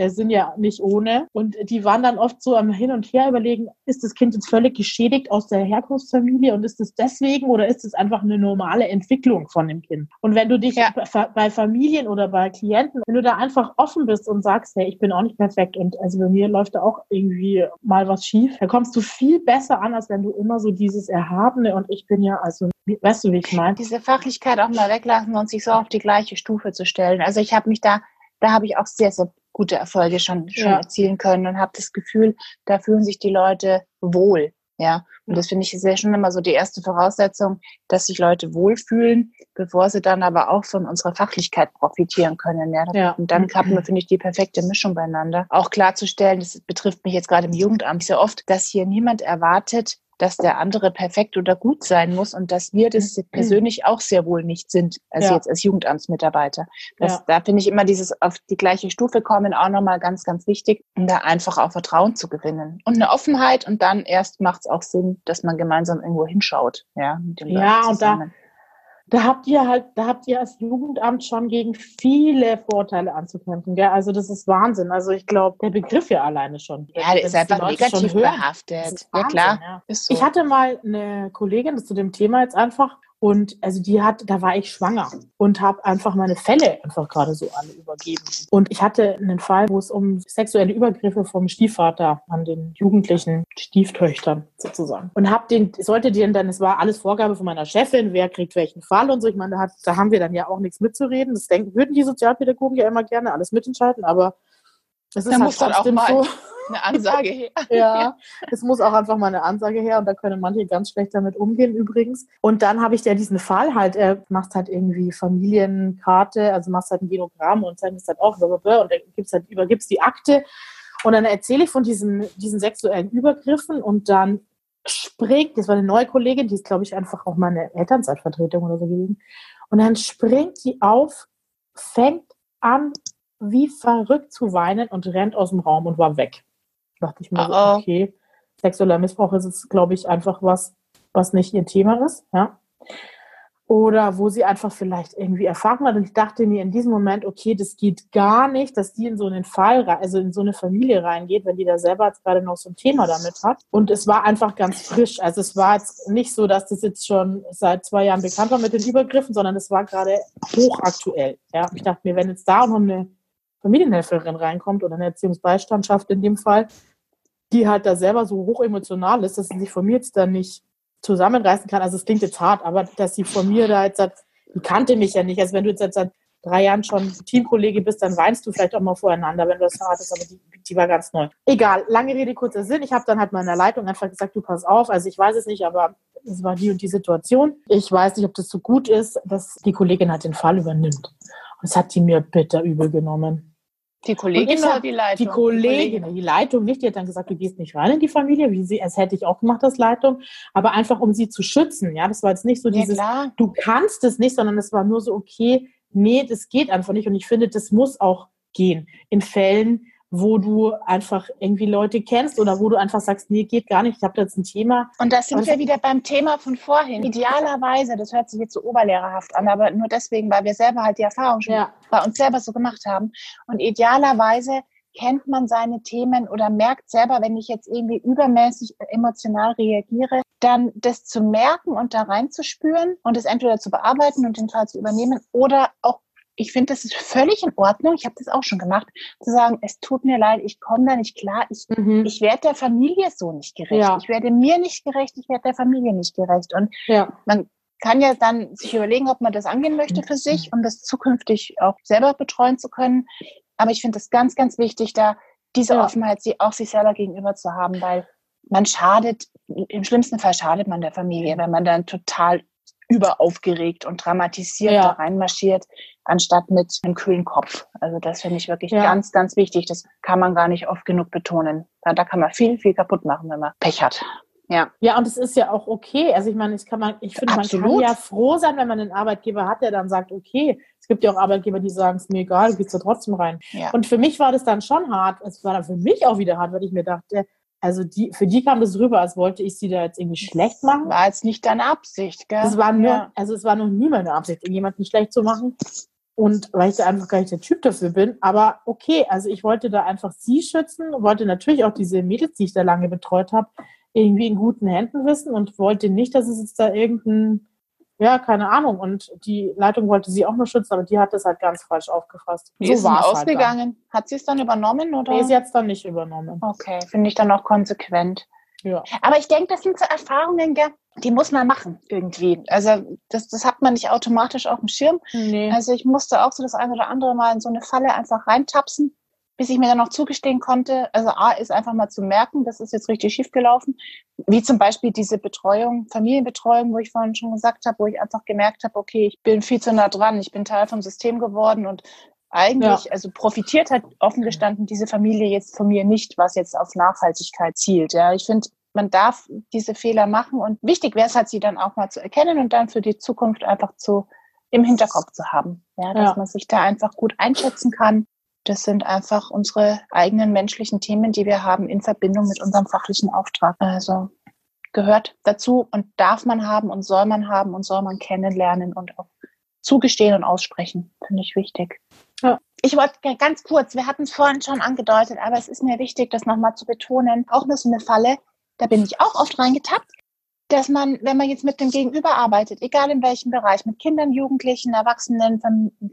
sind ja nicht ohne. Und die waren dann oft so am Hin und Her überlegen, ist das Kind jetzt völlig geschädigt aus der Herkunftsfamilie und ist es deswegen oder ist es einfach eine normale Entwicklung von dem Kind? Und wenn du dich Ja. bei- Familien oder bei Klienten, wenn du da einfach offen bist und sagst, hey, ich bin auch nicht perfekt und also bei mir läuft da auch irgendwie mal was schief, dann kommst du viel besser an, als wenn du immer so dieses Erhabene und ich bin ja, also, weißt du, wie ich meine? Diese Fachlichkeit auch mal weglassen und sich so auf die gleiche Stufe zu stellen. Also ich habe mich da, da habe ich auch sehr, sehr gute Erfolge schon, schon Ja. erzielen können und habe das Gefühl, da fühlen sich die Leute wohl. Ja, Und das finde ich ist ja schon immer so die erste Voraussetzung, dass sich Leute wohlfühlen, bevor sie dann aber auch von unserer Fachlichkeit profitieren können. Ja? Ja. Und dann haben wir, finde ich, die perfekte Mischung beieinander. Auch klarzustellen, das betrifft mich jetzt gerade im Jugendamt sehr oft, dass hier niemand erwartet, dass der andere perfekt oder gut sein muss und dass wir das persönlich auch sehr wohl nicht sind, also Ja. jetzt als Jugendamtsmitarbeiter. Das, Ja. Da finde ich immer dieses auf die gleiche Stufe kommen auch nochmal ganz, ganz wichtig, um da einfach auch Vertrauen zu gewinnen. Und eine Offenheit und dann erst macht es auch Sinn, dass man gemeinsam irgendwo hinschaut. Ja, mit dem Ja, Leuten und da- zusammen. Da habt ihr halt, da habt ihr als Jugendamt schon gegen viele Vorteile anzukämpfen. Gell? Also das ist Wahnsinn. Also ich glaube, der Begriff ja alleine schon. Ja, der ist einfach negativ hören, behaftet. ist Ja, Wahnsinn, klar. ja. Ist so. Ich hatte mal eine Kollegin zu dem Thema jetzt einfach und also die hat, da war ich schwanger und habe einfach meine Fälle einfach gerade so alle übergeben. Und ich hatte einen Fall, wo es um sexuelle Übergriffe vom Stiefvater an den jugendlichen Stieftöchtern sozusagen. Und hab den, sollte den dann, es war alles Vorgabe von meiner Chefin, wer kriegt welchen Fall und so. Ich meine, da, hat, da haben wir dann ja auch nichts mitzureden. Das denken, würden die Sozialpädagogen ja immer gerne alles mitentscheiden, aber es ist Da halt muss dann auch mal so. Eine Ansage her. Ja, es muss auch einfach mal eine Ansage her und da können manche ganz schlecht damit umgehen übrigens. Und dann habe ich ja diesen Fall halt, äh, machst halt irgendwie Familienkarte, also machst halt ein Genogramm und zeigst halt auch blablabla, und dann gibt's halt, übergibst die Akte und dann erzähle ich von diesen, diesen sexuellen Übergriffen und dann springt, das war eine neue Kollegin, die ist glaube ich einfach auch meine Elternzeitvertretung oder so gewesen und dann springt die auf, fängt an wie verrückt zu weinen und rennt aus dem Raum und war weg dachte ich mir, so, Oh, oh. okay, sexueller Missbrauch ist es, glaube ich, einfach was, was nicht ihr Thema ist, ja. Oder wo sie einfach vielleicht irgendwie Erfahrung hat. Und ich dachte mir in diesem Moment, okay, das geht gar nicht, dass die in so einen Fall, also in so eine Familie reingeht, wenn die da selber jetzt gerade noch so ein Thema damit hat. Und es war einfach ganz frisch. Also es war jetzt nicht so, dass das jetzt schon seit zwei Jahren bekannt war mit den Übergriffen, sondern es war gerade hochaktuell. Ja, ich dachte mir, wenn jetzt da noch eine Familienhelferin reinkommt oder eine Erziehungsbeistandschaft in dem Fall, die halt da selber so hoch emotional ist, dass sie sich von mir jetzt dann nicht zusammenreißen kann. Also es klingt jetzt hart, aber dass sie von mir da jetzt sagt, die kannte mich ja nicht. Also wenn du jetzt seit drei Jahren schon Teamkollege bist, dann weinst du vielleicht auch mal voreinander, wenn du das ist, aber die, die war ganz neu. Egal, lange Rede, kurzer Sinn. Ich habe dann halt meiner Leitung einfach gesagt, du pass auf, also ich weiß es nicht, aber es war die und die Situation. Ich weiß nicht, ob das so gut ist, dass die Kollegin halt den Fall übernimmt. Und das hat die mir bitter übel genommen. Die Kollegin ich oder die Leitung? Die Kollegin, die Leitung nicht, die hat dann gesagt, du gehst nicht rein in die Familie, wie sie, als hätte ich auch gemacht als Leitung, aber einfach um sie zu schützen. Ja, das war jetzt nicht so Ja, dieses, klar. du kannst es nicht, sondern es war nur so, okay, nee, das geht einfach nicht. Und ich finde, das muss auch gehen. In Fällen, wo du einfach irgendwie Leute kennst oder wo du einfach sagst, nee, geht gar nicht, ich habe da jetzt ein Thema. Und das sind wir wieder beim Thema von vorhin. Idealerweise, das hört sich jetzt so oberlehrerhaft an, aber nur deswegen, weil wir selber halt die Erfahrung schon Ja, bei uns selber so gemacht haben. Und idealerweise kennt man seine Themen oder merkt selber, wenn ich jetzt irgendwie übermäßig emotional reagiere, dann das zu merken und da reinzuspüren und es entweder zu bearbeiten und den Fall zu übernehmen oder auch ich finde, das ist völlig in Ordnung. Ich habe das auch schon gemacht, zu sagen, es tut mir leid, ich komme da nicht klar, ich mhm. ich werde der Familie so nicht gerecht. Ja. Ich werde mir nicht gerecht, ich werde der Familie nicht gerecht. Und ja, man kann ja dann sich überlegen, ob man das angehen möchte für sich, um das zukünftig auch selber betreuen zu können. Aber ich finde es ganz, ganz wichtig, da diese Ja. Offenheit sie auch sich selber gegenüber zu haben, weil man schadet, im schlimmsten Fall schadet man der Familie, wenn man dann total überaufgeregt und dramatisiert Ja. da reinmarschiert, anstatt mit einem kühlen Kopf. Also das finde ich wirklich Ja. ganz, ganz wichtig. Das kann man gar nicht oft genug betonen. Da, da kann man viel, viel kaputt machen, wenn man Pech hat. Ja. Ja, und es ist ja auch okay. Also ich meine, ich kann man, ich finde, man kann ja froh sein, wenn man einen Arbeitgeber hat, der dann sagt, okay, es gibt ja auch Arbeitgeber, die sagen, es ist mir egal, du gehst da trotzdem rein. ja. Und für mich war das dann schon hart. Es war dann für mich auch wieder hart, weil ich mir dachte, also die, für die kam das rüber, als wollte ich sie da jetzt irgendwie schlecht machen. War jetzt nicht deine Absicht, gell? Es war nur, Ja. also es war noch nie meine Absicht, jemanden schlecht zu machen. Und weil ich da einfach gar nicht der Typ dafür bin. Aber okay, also ich wollte da einfach sie schützen, wollte natürlich auch diese Mädels, die ich da lange betreut habe, irgendwie in guten Händen wissen und wollte nicht, dass es jetzt da irgendein, ja, keine Ahnung. Und die Leitung wollte sie auch nur schützen, aber die hat das halt ganz falsch aufgefasst. Wie ist es denn war's ausgegangen? Hat sie es dann übernommen Halt oder? Nee, sie hat es dann nicht übernommen. okay, finde ich dann auch konsequent. Ja. Aber ich denke, das sind so Erfahrungen, gell? die muss man machen irgendwie. Also das, das hat man nicht automatisch auf dem Schirm. Nee. Also ich musste auch so das eine oder andere Mal in so eine Falle einfach reintapsen. Bis ich mir dann noch zugestehen konnte, also A ist einfach mal zu merken, das ist jetzt richtig schief gelaufen, wie zum Beispiel diese Betreuung, Familienbetreuung, wo ich vorhin schon gesagt habe, wo ich einfach gemerkt habe, okay, ich bin viel zu nah dran, ich bin Teil vom System geworden und eigentlich, ja. also profitiert hat offen gestanden diese Familie jetzt von mir nicht, was jetzt auf Nachhaltigkeit zielt. Ja, ich finde, man darf diese Fehler machen und wichtig wäre es halt, sie dann auch mal zu erkennen und dann für die Zukunft einfach zu im Hinterkopf zu haben. Ja, dass ja. man sich da einfach gut einschätzen kann das sind einfach unsere eigenen menschlichen Themen, die wir haben in Verbindung mit unserem fachlichen Auftrag. Also gehört dazu und darf man haben und soll man haben und soll man kennenlernen und auch zugestehen und aussprechen. Finde ich wichtig. Ja. Ich wollte ganz kurz, wir hatten es vorhin schon angedeutet, aber es ist mir wichtig, das nochmal zu betonen. Auch nur so eine Falle, da bin ich auch oft reingetappt dass man, wenn man jetzt mit dem Gegenüber arbeitet, egal in welchem Bereich, mit Kindern, Jugendlichen, Erwachsenen,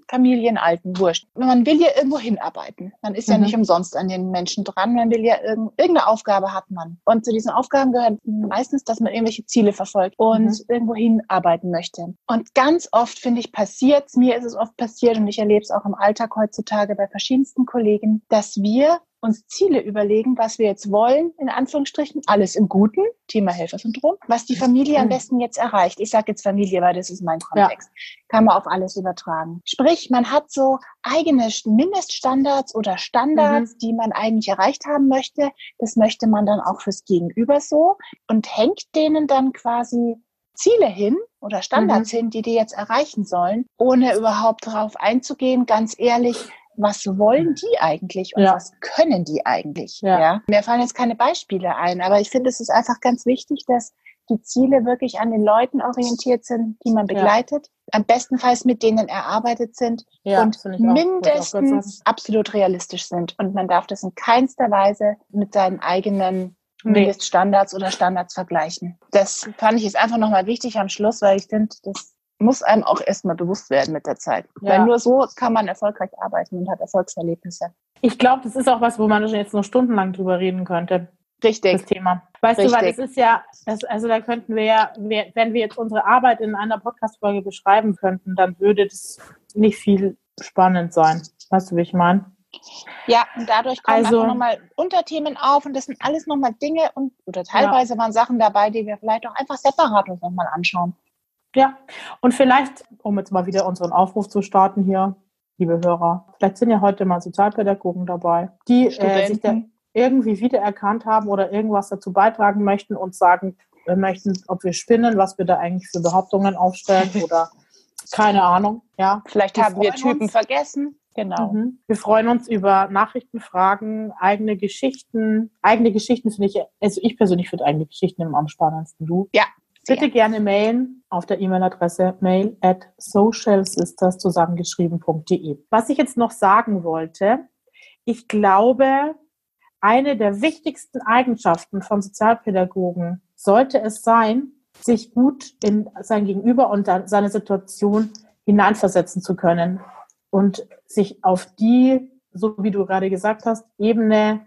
Familien, Alten, Wurscht, man will ja irgendwo hinarbeiten. Man ist ja mhm. nicht umsonst an den Menschen dran, man will ja irgend, irgendeine Aufgabe hat man. Und zu diesen Aufgaben gehört meistens, dass man irgendwelche Ziele verfolgt und mhm. irgendwo hinarbeiten möchte. Und ganz oft, finde ich, passiert mir ist es oft passiert und ich erlebe es auch im Alltag heutzutage bei verschiedensten Kollegen, dass wir uns Ziele überlegen, was wir jetzt wollen, in Anführungsstrichen, alles im Guten, Thema Helfersyndrom, was die Familie am besten jetzt erreicht. Ich sage jetzt Familie, weil das ist mein Kontext. Ja. Kann man auf alles übertragen. Sprich, man hat so eigene Mindeststandards oder Standards, mhm. die man eigentlich erreicht haben möchte. Das möchte man dann auch fürs Gegenüber so und hängt denen dann quasi Ziele hin oder Standards mhm. hin, die die jetzt erreichen sollen, ohne überhaupt darauf einzugehen, ganz ehrlich, was wollen die eigentlich und ja. was können die eigentlich? Ja. ja. Mir fallen jetzt keine Beispiele ein, aber ich finde, es ist einfach ganz wichtig, dass die Ziele wirklich an den Leuten orientiert sind, die man begleitet, ja. am bestenfalls mit denen erarbeitet sind ja, und mindestens absolut realistisch sind. Und man darf das in keinster Weise mit seinen eigenen Mindeststandards oder Standards vergleichen. Das fand ich jetzt einfach nochmal wichtig am Schluss, weil ich finde, das muss einem auch erstmal bewusst werden mit der Zeit. Ja. Weil nur so kann man erfolgreich arbeiten und hat Erfolgserlebnisse. Ich glaube, das ist auch was, wo man jetzt noch stundenlang drüber reden könnte. Richtig. Das Thema. Weißt Richtig. du, weil es ist ja, das, also da könnten wir ja, wenn wir jetzt unsere Arbeit in einer Podcast-Folge beschreiben könnten, dann würde das nicht viel spannend sein. Weißt du, wie ich meine? Ja, und dadurch kommen also, einfach nochmal Unterthemen auf und das sind alles nochmal Dinge und oder teilweise ja. waren Sachen dabei, die wir vielleicht auch einfach separat uns nochmal anschauen. Ja, und vielleicht, um jetzt mal wieder unseren Aufruf zu starten hier, liebe Hörer, vielleicht sind ja heute mal Sozialpädagogen dabei, die äh, sich da irgendwie wiedererkannt haben oder irgendwas dazu beitragen möchten und sagen, wir möchten, ob wir spinnen, was wir da eigentlich für Behauptungen aufstellen oder keine Ahnung. Ja, vielleicht wir haben wir Typen uns. vergessen. Genau. Mhm. Wir freuen uns über Nachrichten, Fragen, eigene Geschichten. Eigene Geschichten finde ich, also ich persönlich finde eigene Geschichten immer am spannendsten. Du? Ja, Bitte gerne mailen auf der E-Mail-Adresse mail at socialsisters zusammengeschrieben.de. Was ich jetzt noch sagen wollte, ich glaube, eine der wichtigsten Eigenschaften von Sozialpädagogen sollte es sein, sich gut in sein Gegenüber und seine Situation hineinversetzen zu können und sich auf die, so wie du gerade gesagt hast, Ebene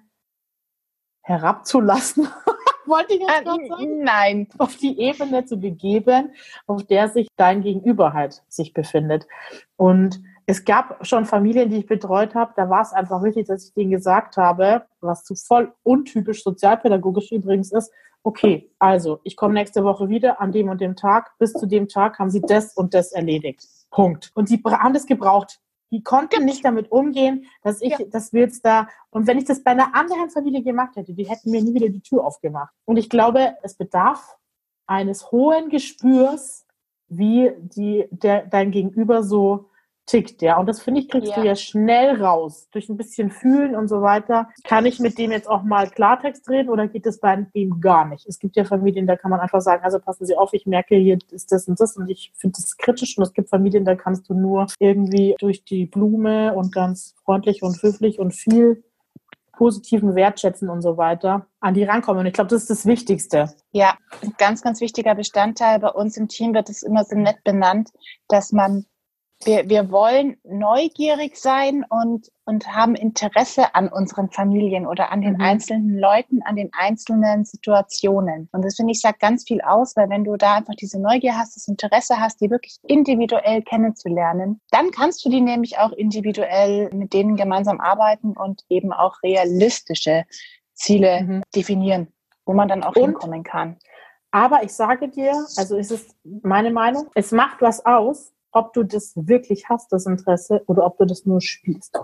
herabzulassen. wollte ich jetzt äh, sagen? Nein. Auf die Ebene zu begeben, auf der sich dein Gegenüber halt sich befindet. Und es gab schon Familien, die ich betreut habe, da war es einfach wichtig, dass ich denen gesagt habe, was zu voll untypisch sozialpädagogisch übrigens ist, okay, also ich komme nächste Woche wieder an dem und dem Tag, bis zu dem Tag haben sie das und das erledigt. Punkt. Und die haben das gebraucht die konnten nicht damit umgehen, dass ich, ja. dass wir jetzt da, und wenn ich das bei einer anderen Familie gemacht hätte, die hätten mir nie wieder die Tür aufgemacht. Und ich glaube, es bedarf eines hohen Gespürs, wie die, der, dein Gegenüber so tickt, ja. Und das finde ich, kriegst ja. du ja schnell raus. Durch ein bisschen Fühlen und so weiter. Kann ich mit dem jetzt auch mal Klartext reden oder geht es bei dem gar nicht? Es gibt ja Familien, da kann man einfach sagen, also passen Sie auf, ich merke, hier ist das und das und ich finde das kritisch. Und es gibt Familien, da kannst du nur irgendwie durch die Blume und ganz freundlich und höflich und viel positiven Wertschätzen und so weiter an die rankommen. Und ich glaube, das ist das Wichtigste. Ja, ein ganz, ganz wichtiger Bestandteil. Bei uns im Team wird es immer so nett benannt, dass man wir, wir wollen neugierig sein und, und haben Interesse an unseren Familien oder an den Mhm. einzelnen Leuten, an den einzelnen Situationen. Und das finde ich sagt ganz viel aus, weil wenn du da einfach diese Neugier hast, das Interesse hast, die wirklich individuell kennenzulernen, dann kannst du die nämlich auch individuell mit denen gemeinsam arbeiten und eben auch realistische Ziele Mhm. definieren, wo man dann auch Und? hinkommen kann. Aber ich sage dir, also es ist meine Meinung, es macht was aus, ob du das wirklich hast, das Interesse, oder ob du das nur spielst.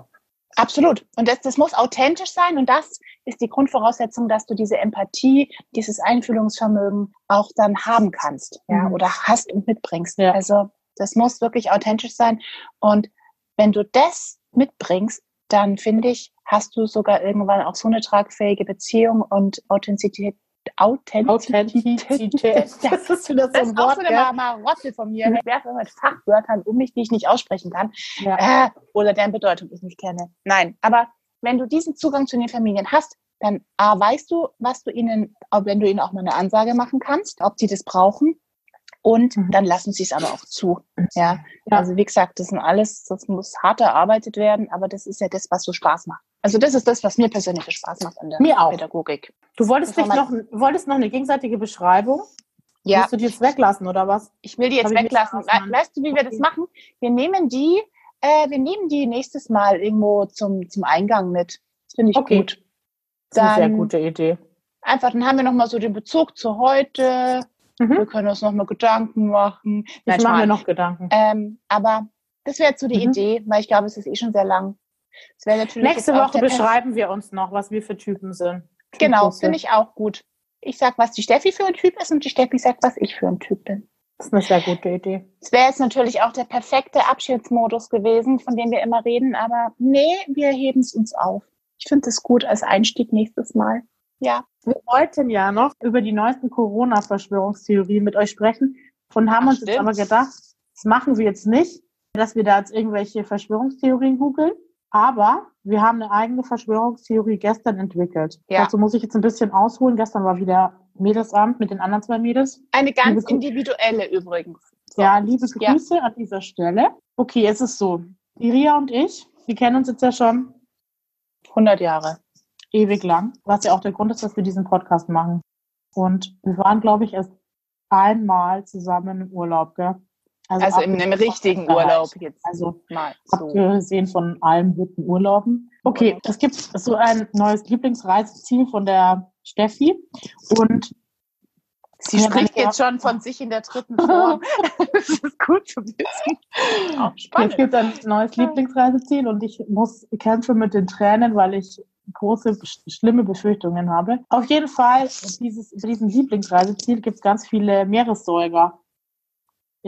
Absolut. Und das, das muss authentisch sein und das ist die Grundvoraussetzung, dass du diese Empathie, dieses Einfühlungsvermögen auch dann haben kannst, ja, Mhm. oder hast und mitbringst. Ja. Also das muss wirklich authentisch sein. Und wenn du das mitbringst, dann finde ich, hast du sogar irgendwann auch so eine tragfähige Beziehung und Authentizität. Authentizität. Das ist so Das ein ist auch Wort, so eine gell? Marotze von mir. Ich werfe immer mit Fachwörtern um mich, die ich nicht aussprechen kann Ja. äh, oder deren Bedeutung ich nicht kenne. Nein, aber wenn du diesen Zugang zu den Familien hast, dann A, weißt du, was du ihnen, auch wenn du ihnen auch mal eine Ansage machen kannst, ob sie das brauchen. Und Mhm. dann lassen sie es aber auch zu. Ja. Ja. Also wie gesagt, das sind alles, das muss hart erarbeitet werden, aber das ist ja das, was so Spaß macht. Also das ist das, was mir persönlich Spaß macht an der Mir auch. Pädagogik. Du wolltest, dich noch, wolltest noch eine gegenseitige Beschreibung? Ja, Willst du die jetzt weglassen, oder was? ich will die jetzt weglassen. Weißt du, wie wir das machen? Wir nehmen die, äh, wir nehmen die nächstes Mal irgendwo zum, zum Eingang mit. Das finde ich Okay. gut. Das ist eine sehr gute Idee. Einfach, dann haben wir nochmal so den Bezug zu heute. Mhm. Wir können uns nochmal Gedanken machen. Ich Nein, mache mir Schmarrn. noch Gedanken. Ähm, aber das wäre jetzt so die Mhm. Idee, weil ich glaube, es ist eh schon sehr lang. Nächste jetzt Woche beschreiben wir uns noch, was wir für Typen sind. Genau, Typusse. finde ich auch gut. Ich sag, was die Steffi für ein Typ ist und die Steffi sagt, was ich für ein Typ bin. Das ist eine sehr gute Idee. Es wäre jetzt natürlich auch der perfekte Abschiedsmodus gewesen, von dem wir immer reden, aber nee, wir heben es uns auf. Ich finde es gut als Einstieg nächstes Mal. Ja. Wir wollten ja noch über die neuesten Corona-Verschwörungstheorien mit euch sprechen und haben Ach, uns jetzt stimmt. aber gedacht, das machen wir jetzt nicht, dass wir da jetzt irgendwelche Verschwörungstheorien googeln. Aber wir haben eine eigene Verschwörungstheorie gestern entwickelt. Ja. Dazu muss ich jetzt ein bisschen ausholen. Gestern war wieder Mädelsabend mit den anderen zwei Mädels. Eine ganz Liebe individuelle übrigens. So. Ja, liebe Ja. Grüße an dieser Stelle. Okay, es ist so. Die Ria und ich, wir kennen uns jetzt ja schon 100 Jahre. ewig lang, was ja auch der Grund ist, dass wir diesen Podcast machen. Und wir waren, glaube ich, erst einmal zusammen im Urlaub, gell? Also in einem richtigen Urlaub jetzt Also mal so. abgesehen von allen guten Urlauben. Okay, es gibt so ein neues Lieblingsreiseziel von der Steffi und Sie spricht jetzt schon von sich in der dritten Form. das ist gut zu wissen. Auch es spannend. gibt ein neues Lieblingsreiseziel und ich muss kämpfen mit den Tränen, weil ich große, sch- schlimme Befürchtungen habe. Auf jeden Fall, dieses, bei diesem Lieblingsreiseziel gibt es ganz viele Meeressäuger,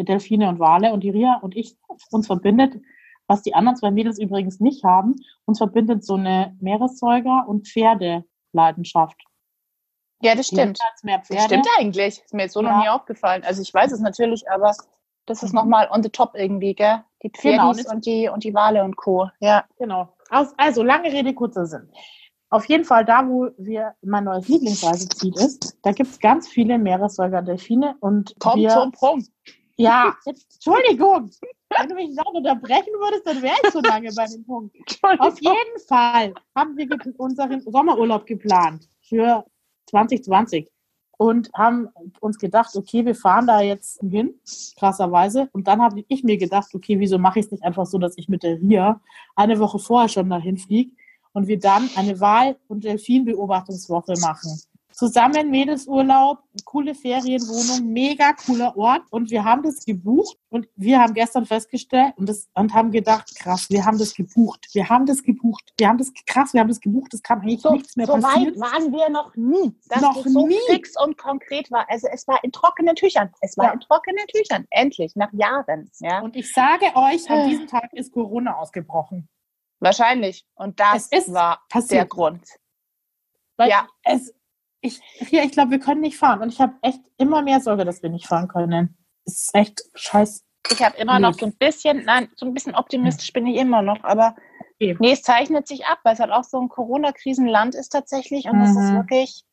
Delfine und Wale. Und die Ria und ich, uns verbindet, was die anderen zwei Mädels übrigens nicht haben, uns verbindet so eine Meeressäuger- und Pferdeleidenschaft. Ja, das stimmt. Das Pferde. stimmt eigentlich. Ist mir jetzt so noch Ja. nie aufgefallen. Also ich weiß es natürlich, aber das ist Mhm. nochmal on the top irgendwie, gell? Die Genau. Pferdis und die und die Wale und Co. Ja. Genau. Also, lange Rede, kurzer Sinn. Auf jeden Fall, da wo wir mein neues Lieblingsreiseziel ist, da gibt es ganz viele Meeressäuger, Delfine und Komm wir, zum Punkt. Ja, jetzt, Entschuldigung. Wenn du mich laut unterbrechen würdest, dann wäre ich so lange bei dem Punkt. Auf jeden Fall haben wir unseren Sommerurlaub geplant für 2020 und haben uns gedacht, okay, wir fahren da jetzt hin, krasserweise. Und dann habe ich mir gedacht, okay, wieso mache ich es nicht einfach so, dass ich mit der Ria eine Woche vorher schon dahin fliege und wir dann eine Wal- und Delfinbeobachtungswoche machen. Zusammen Mädelsurlaub, coole Ferienwohnung, mega cooler Ort. Und wir haben das gebucht und wir haben gestern festgestellt und, das, und haben gedacht, krass, wir haben das gebucht. Wir haben das gebucht. Wir haben das krass, wir haben das gebucht. Es kann eigentlich So, nichts mehr so passieren. weit waren wir noch nie, dass Noch es so nie. fix und konkret war. Also es war in trockenen Tüchern. Es war Ja. in trockenen Tüchern. Endlich, nach Jahren. Ja, Und ich sage euch, an Ah. diesem Tag ist Corona ausgebrochen. wahrscheinlich. Und das war der passiert. Grund. Weil Ja. es, ich, hier, ich glaube, wir können nicht fahren. Und ich habe echt immer mehr Sorge, dass wir nicht fahren können. Es ist echt scheiß. Ich habe immer noch so ein bisschen, nein, so ein bisschen optimistisch bin ich immer noch, aber Okay. nee, es zeichnet sich ab, weil es halt auch so ein Corona-Krisenland ist tatsächlich und es ist Mhm. wirklich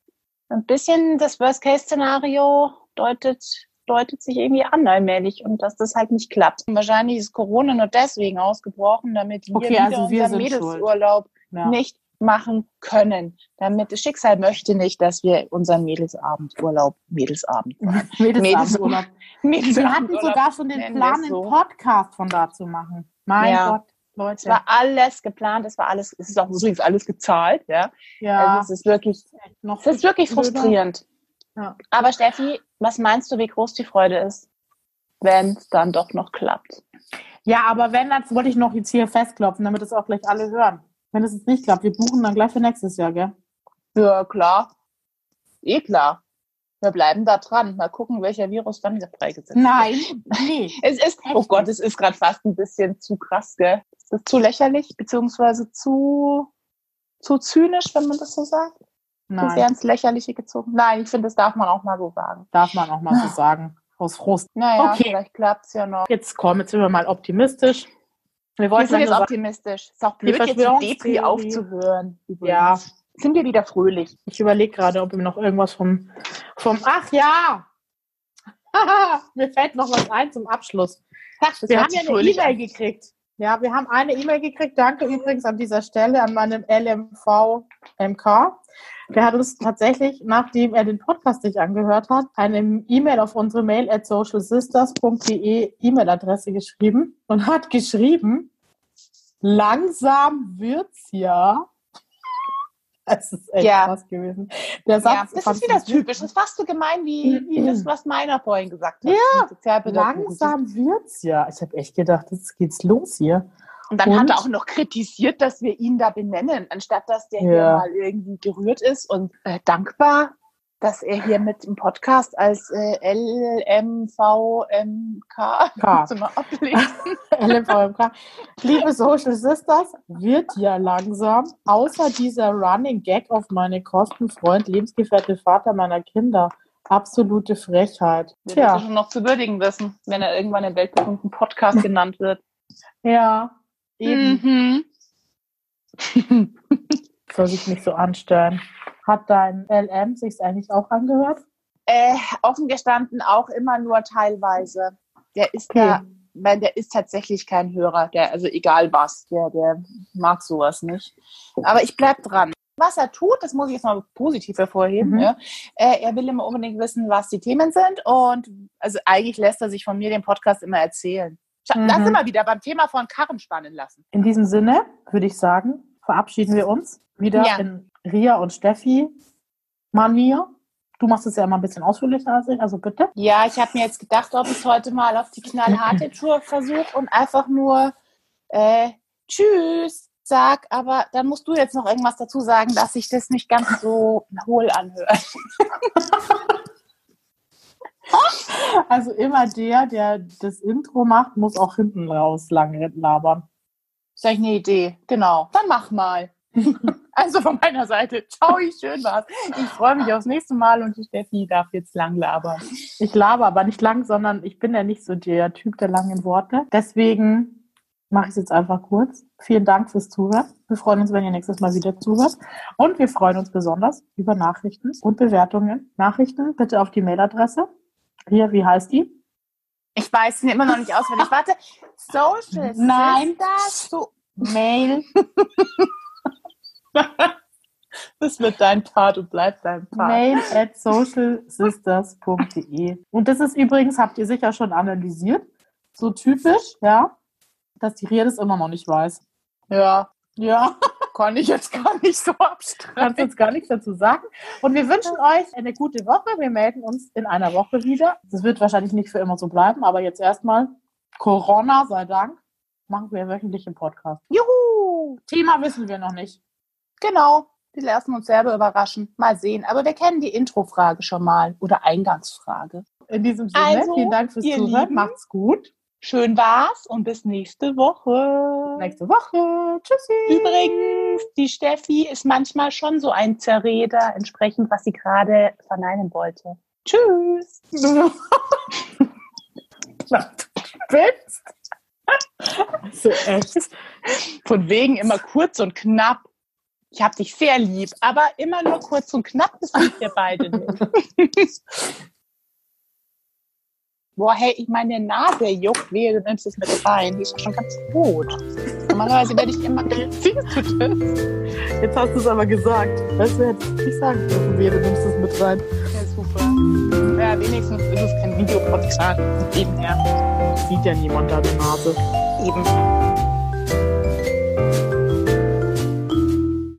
ein bisschen das Worst-Case-Szenario deutet deutet sich irgendwie an allmählich und dass das halt nicht klappt. Und wahrscheinlich ist Corona nur deswegen ausgebrochen, damit wir Okay, wieder also wir unseren Mädelsurlaub Ja. nicht machen können. Damit das Schicksal möchte nicht, dass wir unseren Mädelsabendurlaub, Mädelsabend, Mädelsabendurlaub. Wir Mädelsabendurlaub hatten sogar schon den wir Plan, es einen so. Podcast von da zu machen. Mein Ja. Gott, Es Leute. war alles geplant, es war alles, es ist auch übrigens alles gezahlt, ja. ja, Also es ist wirklich, es ist wirklich frustrierend. Ja. Aber Steffi, was meinst du, wie groß die Freude ist, wenn es dann doch noch klappt? Ja, aber wenn, dann wollte ich noch jetzt hier festklopfen, damit das auch gleich alle hören. Wenn es jetzt nicht klappt, wir buchen dann gleich für nächstes Jahr, gell? Ja, klar. Eh klar. Wir bleiben da dran. Mal gucken, welcher Virus dann wieder freigesetzt wird. Nein, nee. Es ist, oh Gott, es ist gerade fast ein bisschen zu krass, gell? Es ist zu lächerlich, beziehungsweise zu, zu zynisch, wenn man das so sagt. Zu sehr Nein, ins Lächerliche gezogen. Nein, ich finde, das darf man auch mal so sagen. darf man auch mal so sagen. Aus Frust. Naja, Okay. vielleicht klappt's ja noch. Jetzt komm, jetzt sind wir mal optimistisch. Wir Wir wollten sind jetzt optimistisch. Ist auch blöd, jetzt Depri aufzuhören. übrigens. Ja. Sind wir wieder fröhlich. ich überlege gerade, ob mir noch irgendwas vom, vom, ach ja! mir fällt noch was ein zum Abschluss. Ach, Wir haben ja eine E-Mail gekriegt. Ja, wir haben eine E-Mail gekriegt. Danke übrigens an dieser Stelle an meinem LMV MK. Der hat uns tatsächlich, nachdem er den Podcast sich angehört hat, eine E-Mail auf unsere mail at socialsisters.de E-Mail-Adresse geschrieben und hat geschrieben, langsam wird's ja. Das ist echt Ja. krass gewesen. Der Satz Ja, das ist wieder typisch. Das fast so gemein wie, wie das, was meiner vorhin gesagt hat. Ja. Langsam wird's ja. Ich habe echt gedacht, jetzt geht's los hier. Und dann Und? hat er auch noch kritisiert, dass wir ihn da benennen, anstatt dass der hier Ja. mal irgendwie gerührt ist und äh, dankbar, dass er hier mit dem Podcast als äh, LMVMK. LMVMK. Liebe Social Sisters, wird ja langsam, außer dieser Running Gag auf meine Kosten, Freund, Lebensgefährte, Vater meiner Kinder. Absolute Frechheit. Wird Tja, schon noch zu würdigen wissen, wenn er irgendwann im weltberühmten Podcast genannt wird. ja, eben. Mhm. Soll sich nicht so anstellen. Hat dein LM sich's eigentlich auch angehört? Äh, offen gestanden auch immer nur teilweise. Der ist Okay. da, weil der ist tatsächlich kein Hörer, der, also egal was, der, der mag sowas nicht. Aber ich bleib dran. Was er tut, das muss ich jetzt mal positiv hervorheben. Mhm. Ja. Äh, er will immer unbedingt wissen, was die Themen sind und also eigentlich lässt er sich von mir den Podcast immer erzählen. Mhm. Lass immer wieder beim Thema von Karren spannen lassen. In diesem Sinne würde ich sagen, verabschieden wir uns wieder Ja. in Ria und Steffi Manier. Du machst es ja immer ein bisschen ausführlicher als ich, also bitte. Ja, ich habe mir jetzt gedacht, ob ich heute mal auf die knallharte Tour versuche und einfach nur äh, Tschüss sag, aber dann musst du jetzt noch irgendwas dazu sagen, dass sich das nicht ganz so hohl anhört. Also immer der, der das Intro macht, muss auch hinten raus lang labern. Ist eigentlich eine Idee. Genau. Dann mach mal. Also von meiner Seite, ciao, ich schön war's. Ich freue mich aufs nächste Mal und die Steffi darf jetzt lang labern. Ich laber aber nicht lang, sondern ich bin ja nicht so der Typ der langen Worte. Deswegen mache ich es jetzt einfach kurz. Vielen Dank fürs Zuhören. Wir freuen uns, wenn ihr nächstes Mal wieder zuhört. Und wir freuen uns besonders über Nachrichten und Bewertungen. Nachrichten bitte auf die Mailadresse. Hier, wie heißt die? Ich weiß sie immer noch nicht auswendig. Warte. Social Nein. Sisters zu Mail. Das wird dein Part und bleibt dein Part. Mail at socialsisters.de. Und das ist übrigens, habt ihr sicher schon analysiert, so typisch, ja, dass die Ria das immer noch nicht weiß. Ja, Ja, kann ich jetzt gar nicht so kannst abstreiten. uns gar nichts dazu sagen. Und wir wünschen euch eine gute Woche. Wir melden uns in einer Woche wieder. Das wird wahrscheinlich nicht für immer so bleiben, aber jetzt erstmal Corona sei Dank. Machen wir wöchentlich im Podcast. Juhu! Thema wissen wir noch nicht. Genau. Wir lassen uns selber überraschen. Mal sehen. Aber wir kennen die Introfrage schon mal oder Eingangsfrage. In diesem Sinne, Also, vielen Dank fürs Zuhören. Lieben. Macht's gut. Schön war's und bis nächste Woche. Nächste Woche. Tschüssi. Übrigens, die Steffi ist manchmal schon so ein Zerreder, entsprechend, was sie gerade verneinen wollte. Tschüss. Also echt. Von wegen immer kurz und knapp. Ich hab dich sehr lieb, aber immer nur kurz und knapp, das sind wir beide nicht. boah, hey, ich meine Nase juckt, wehe, du nimmst es mit rein. Die ist schon ganz gut. Normalerweise werde ich immer, siehst du das? Jetzt hast du es aber gesagt. Weißt du, hättest nicht sagen dürfen, wehe, du nimmst es mit rein. Ja, super. Ja, wenigstens ist es kein Videopodcast nebenher. Sieht ja niemand da die Nase. Eben.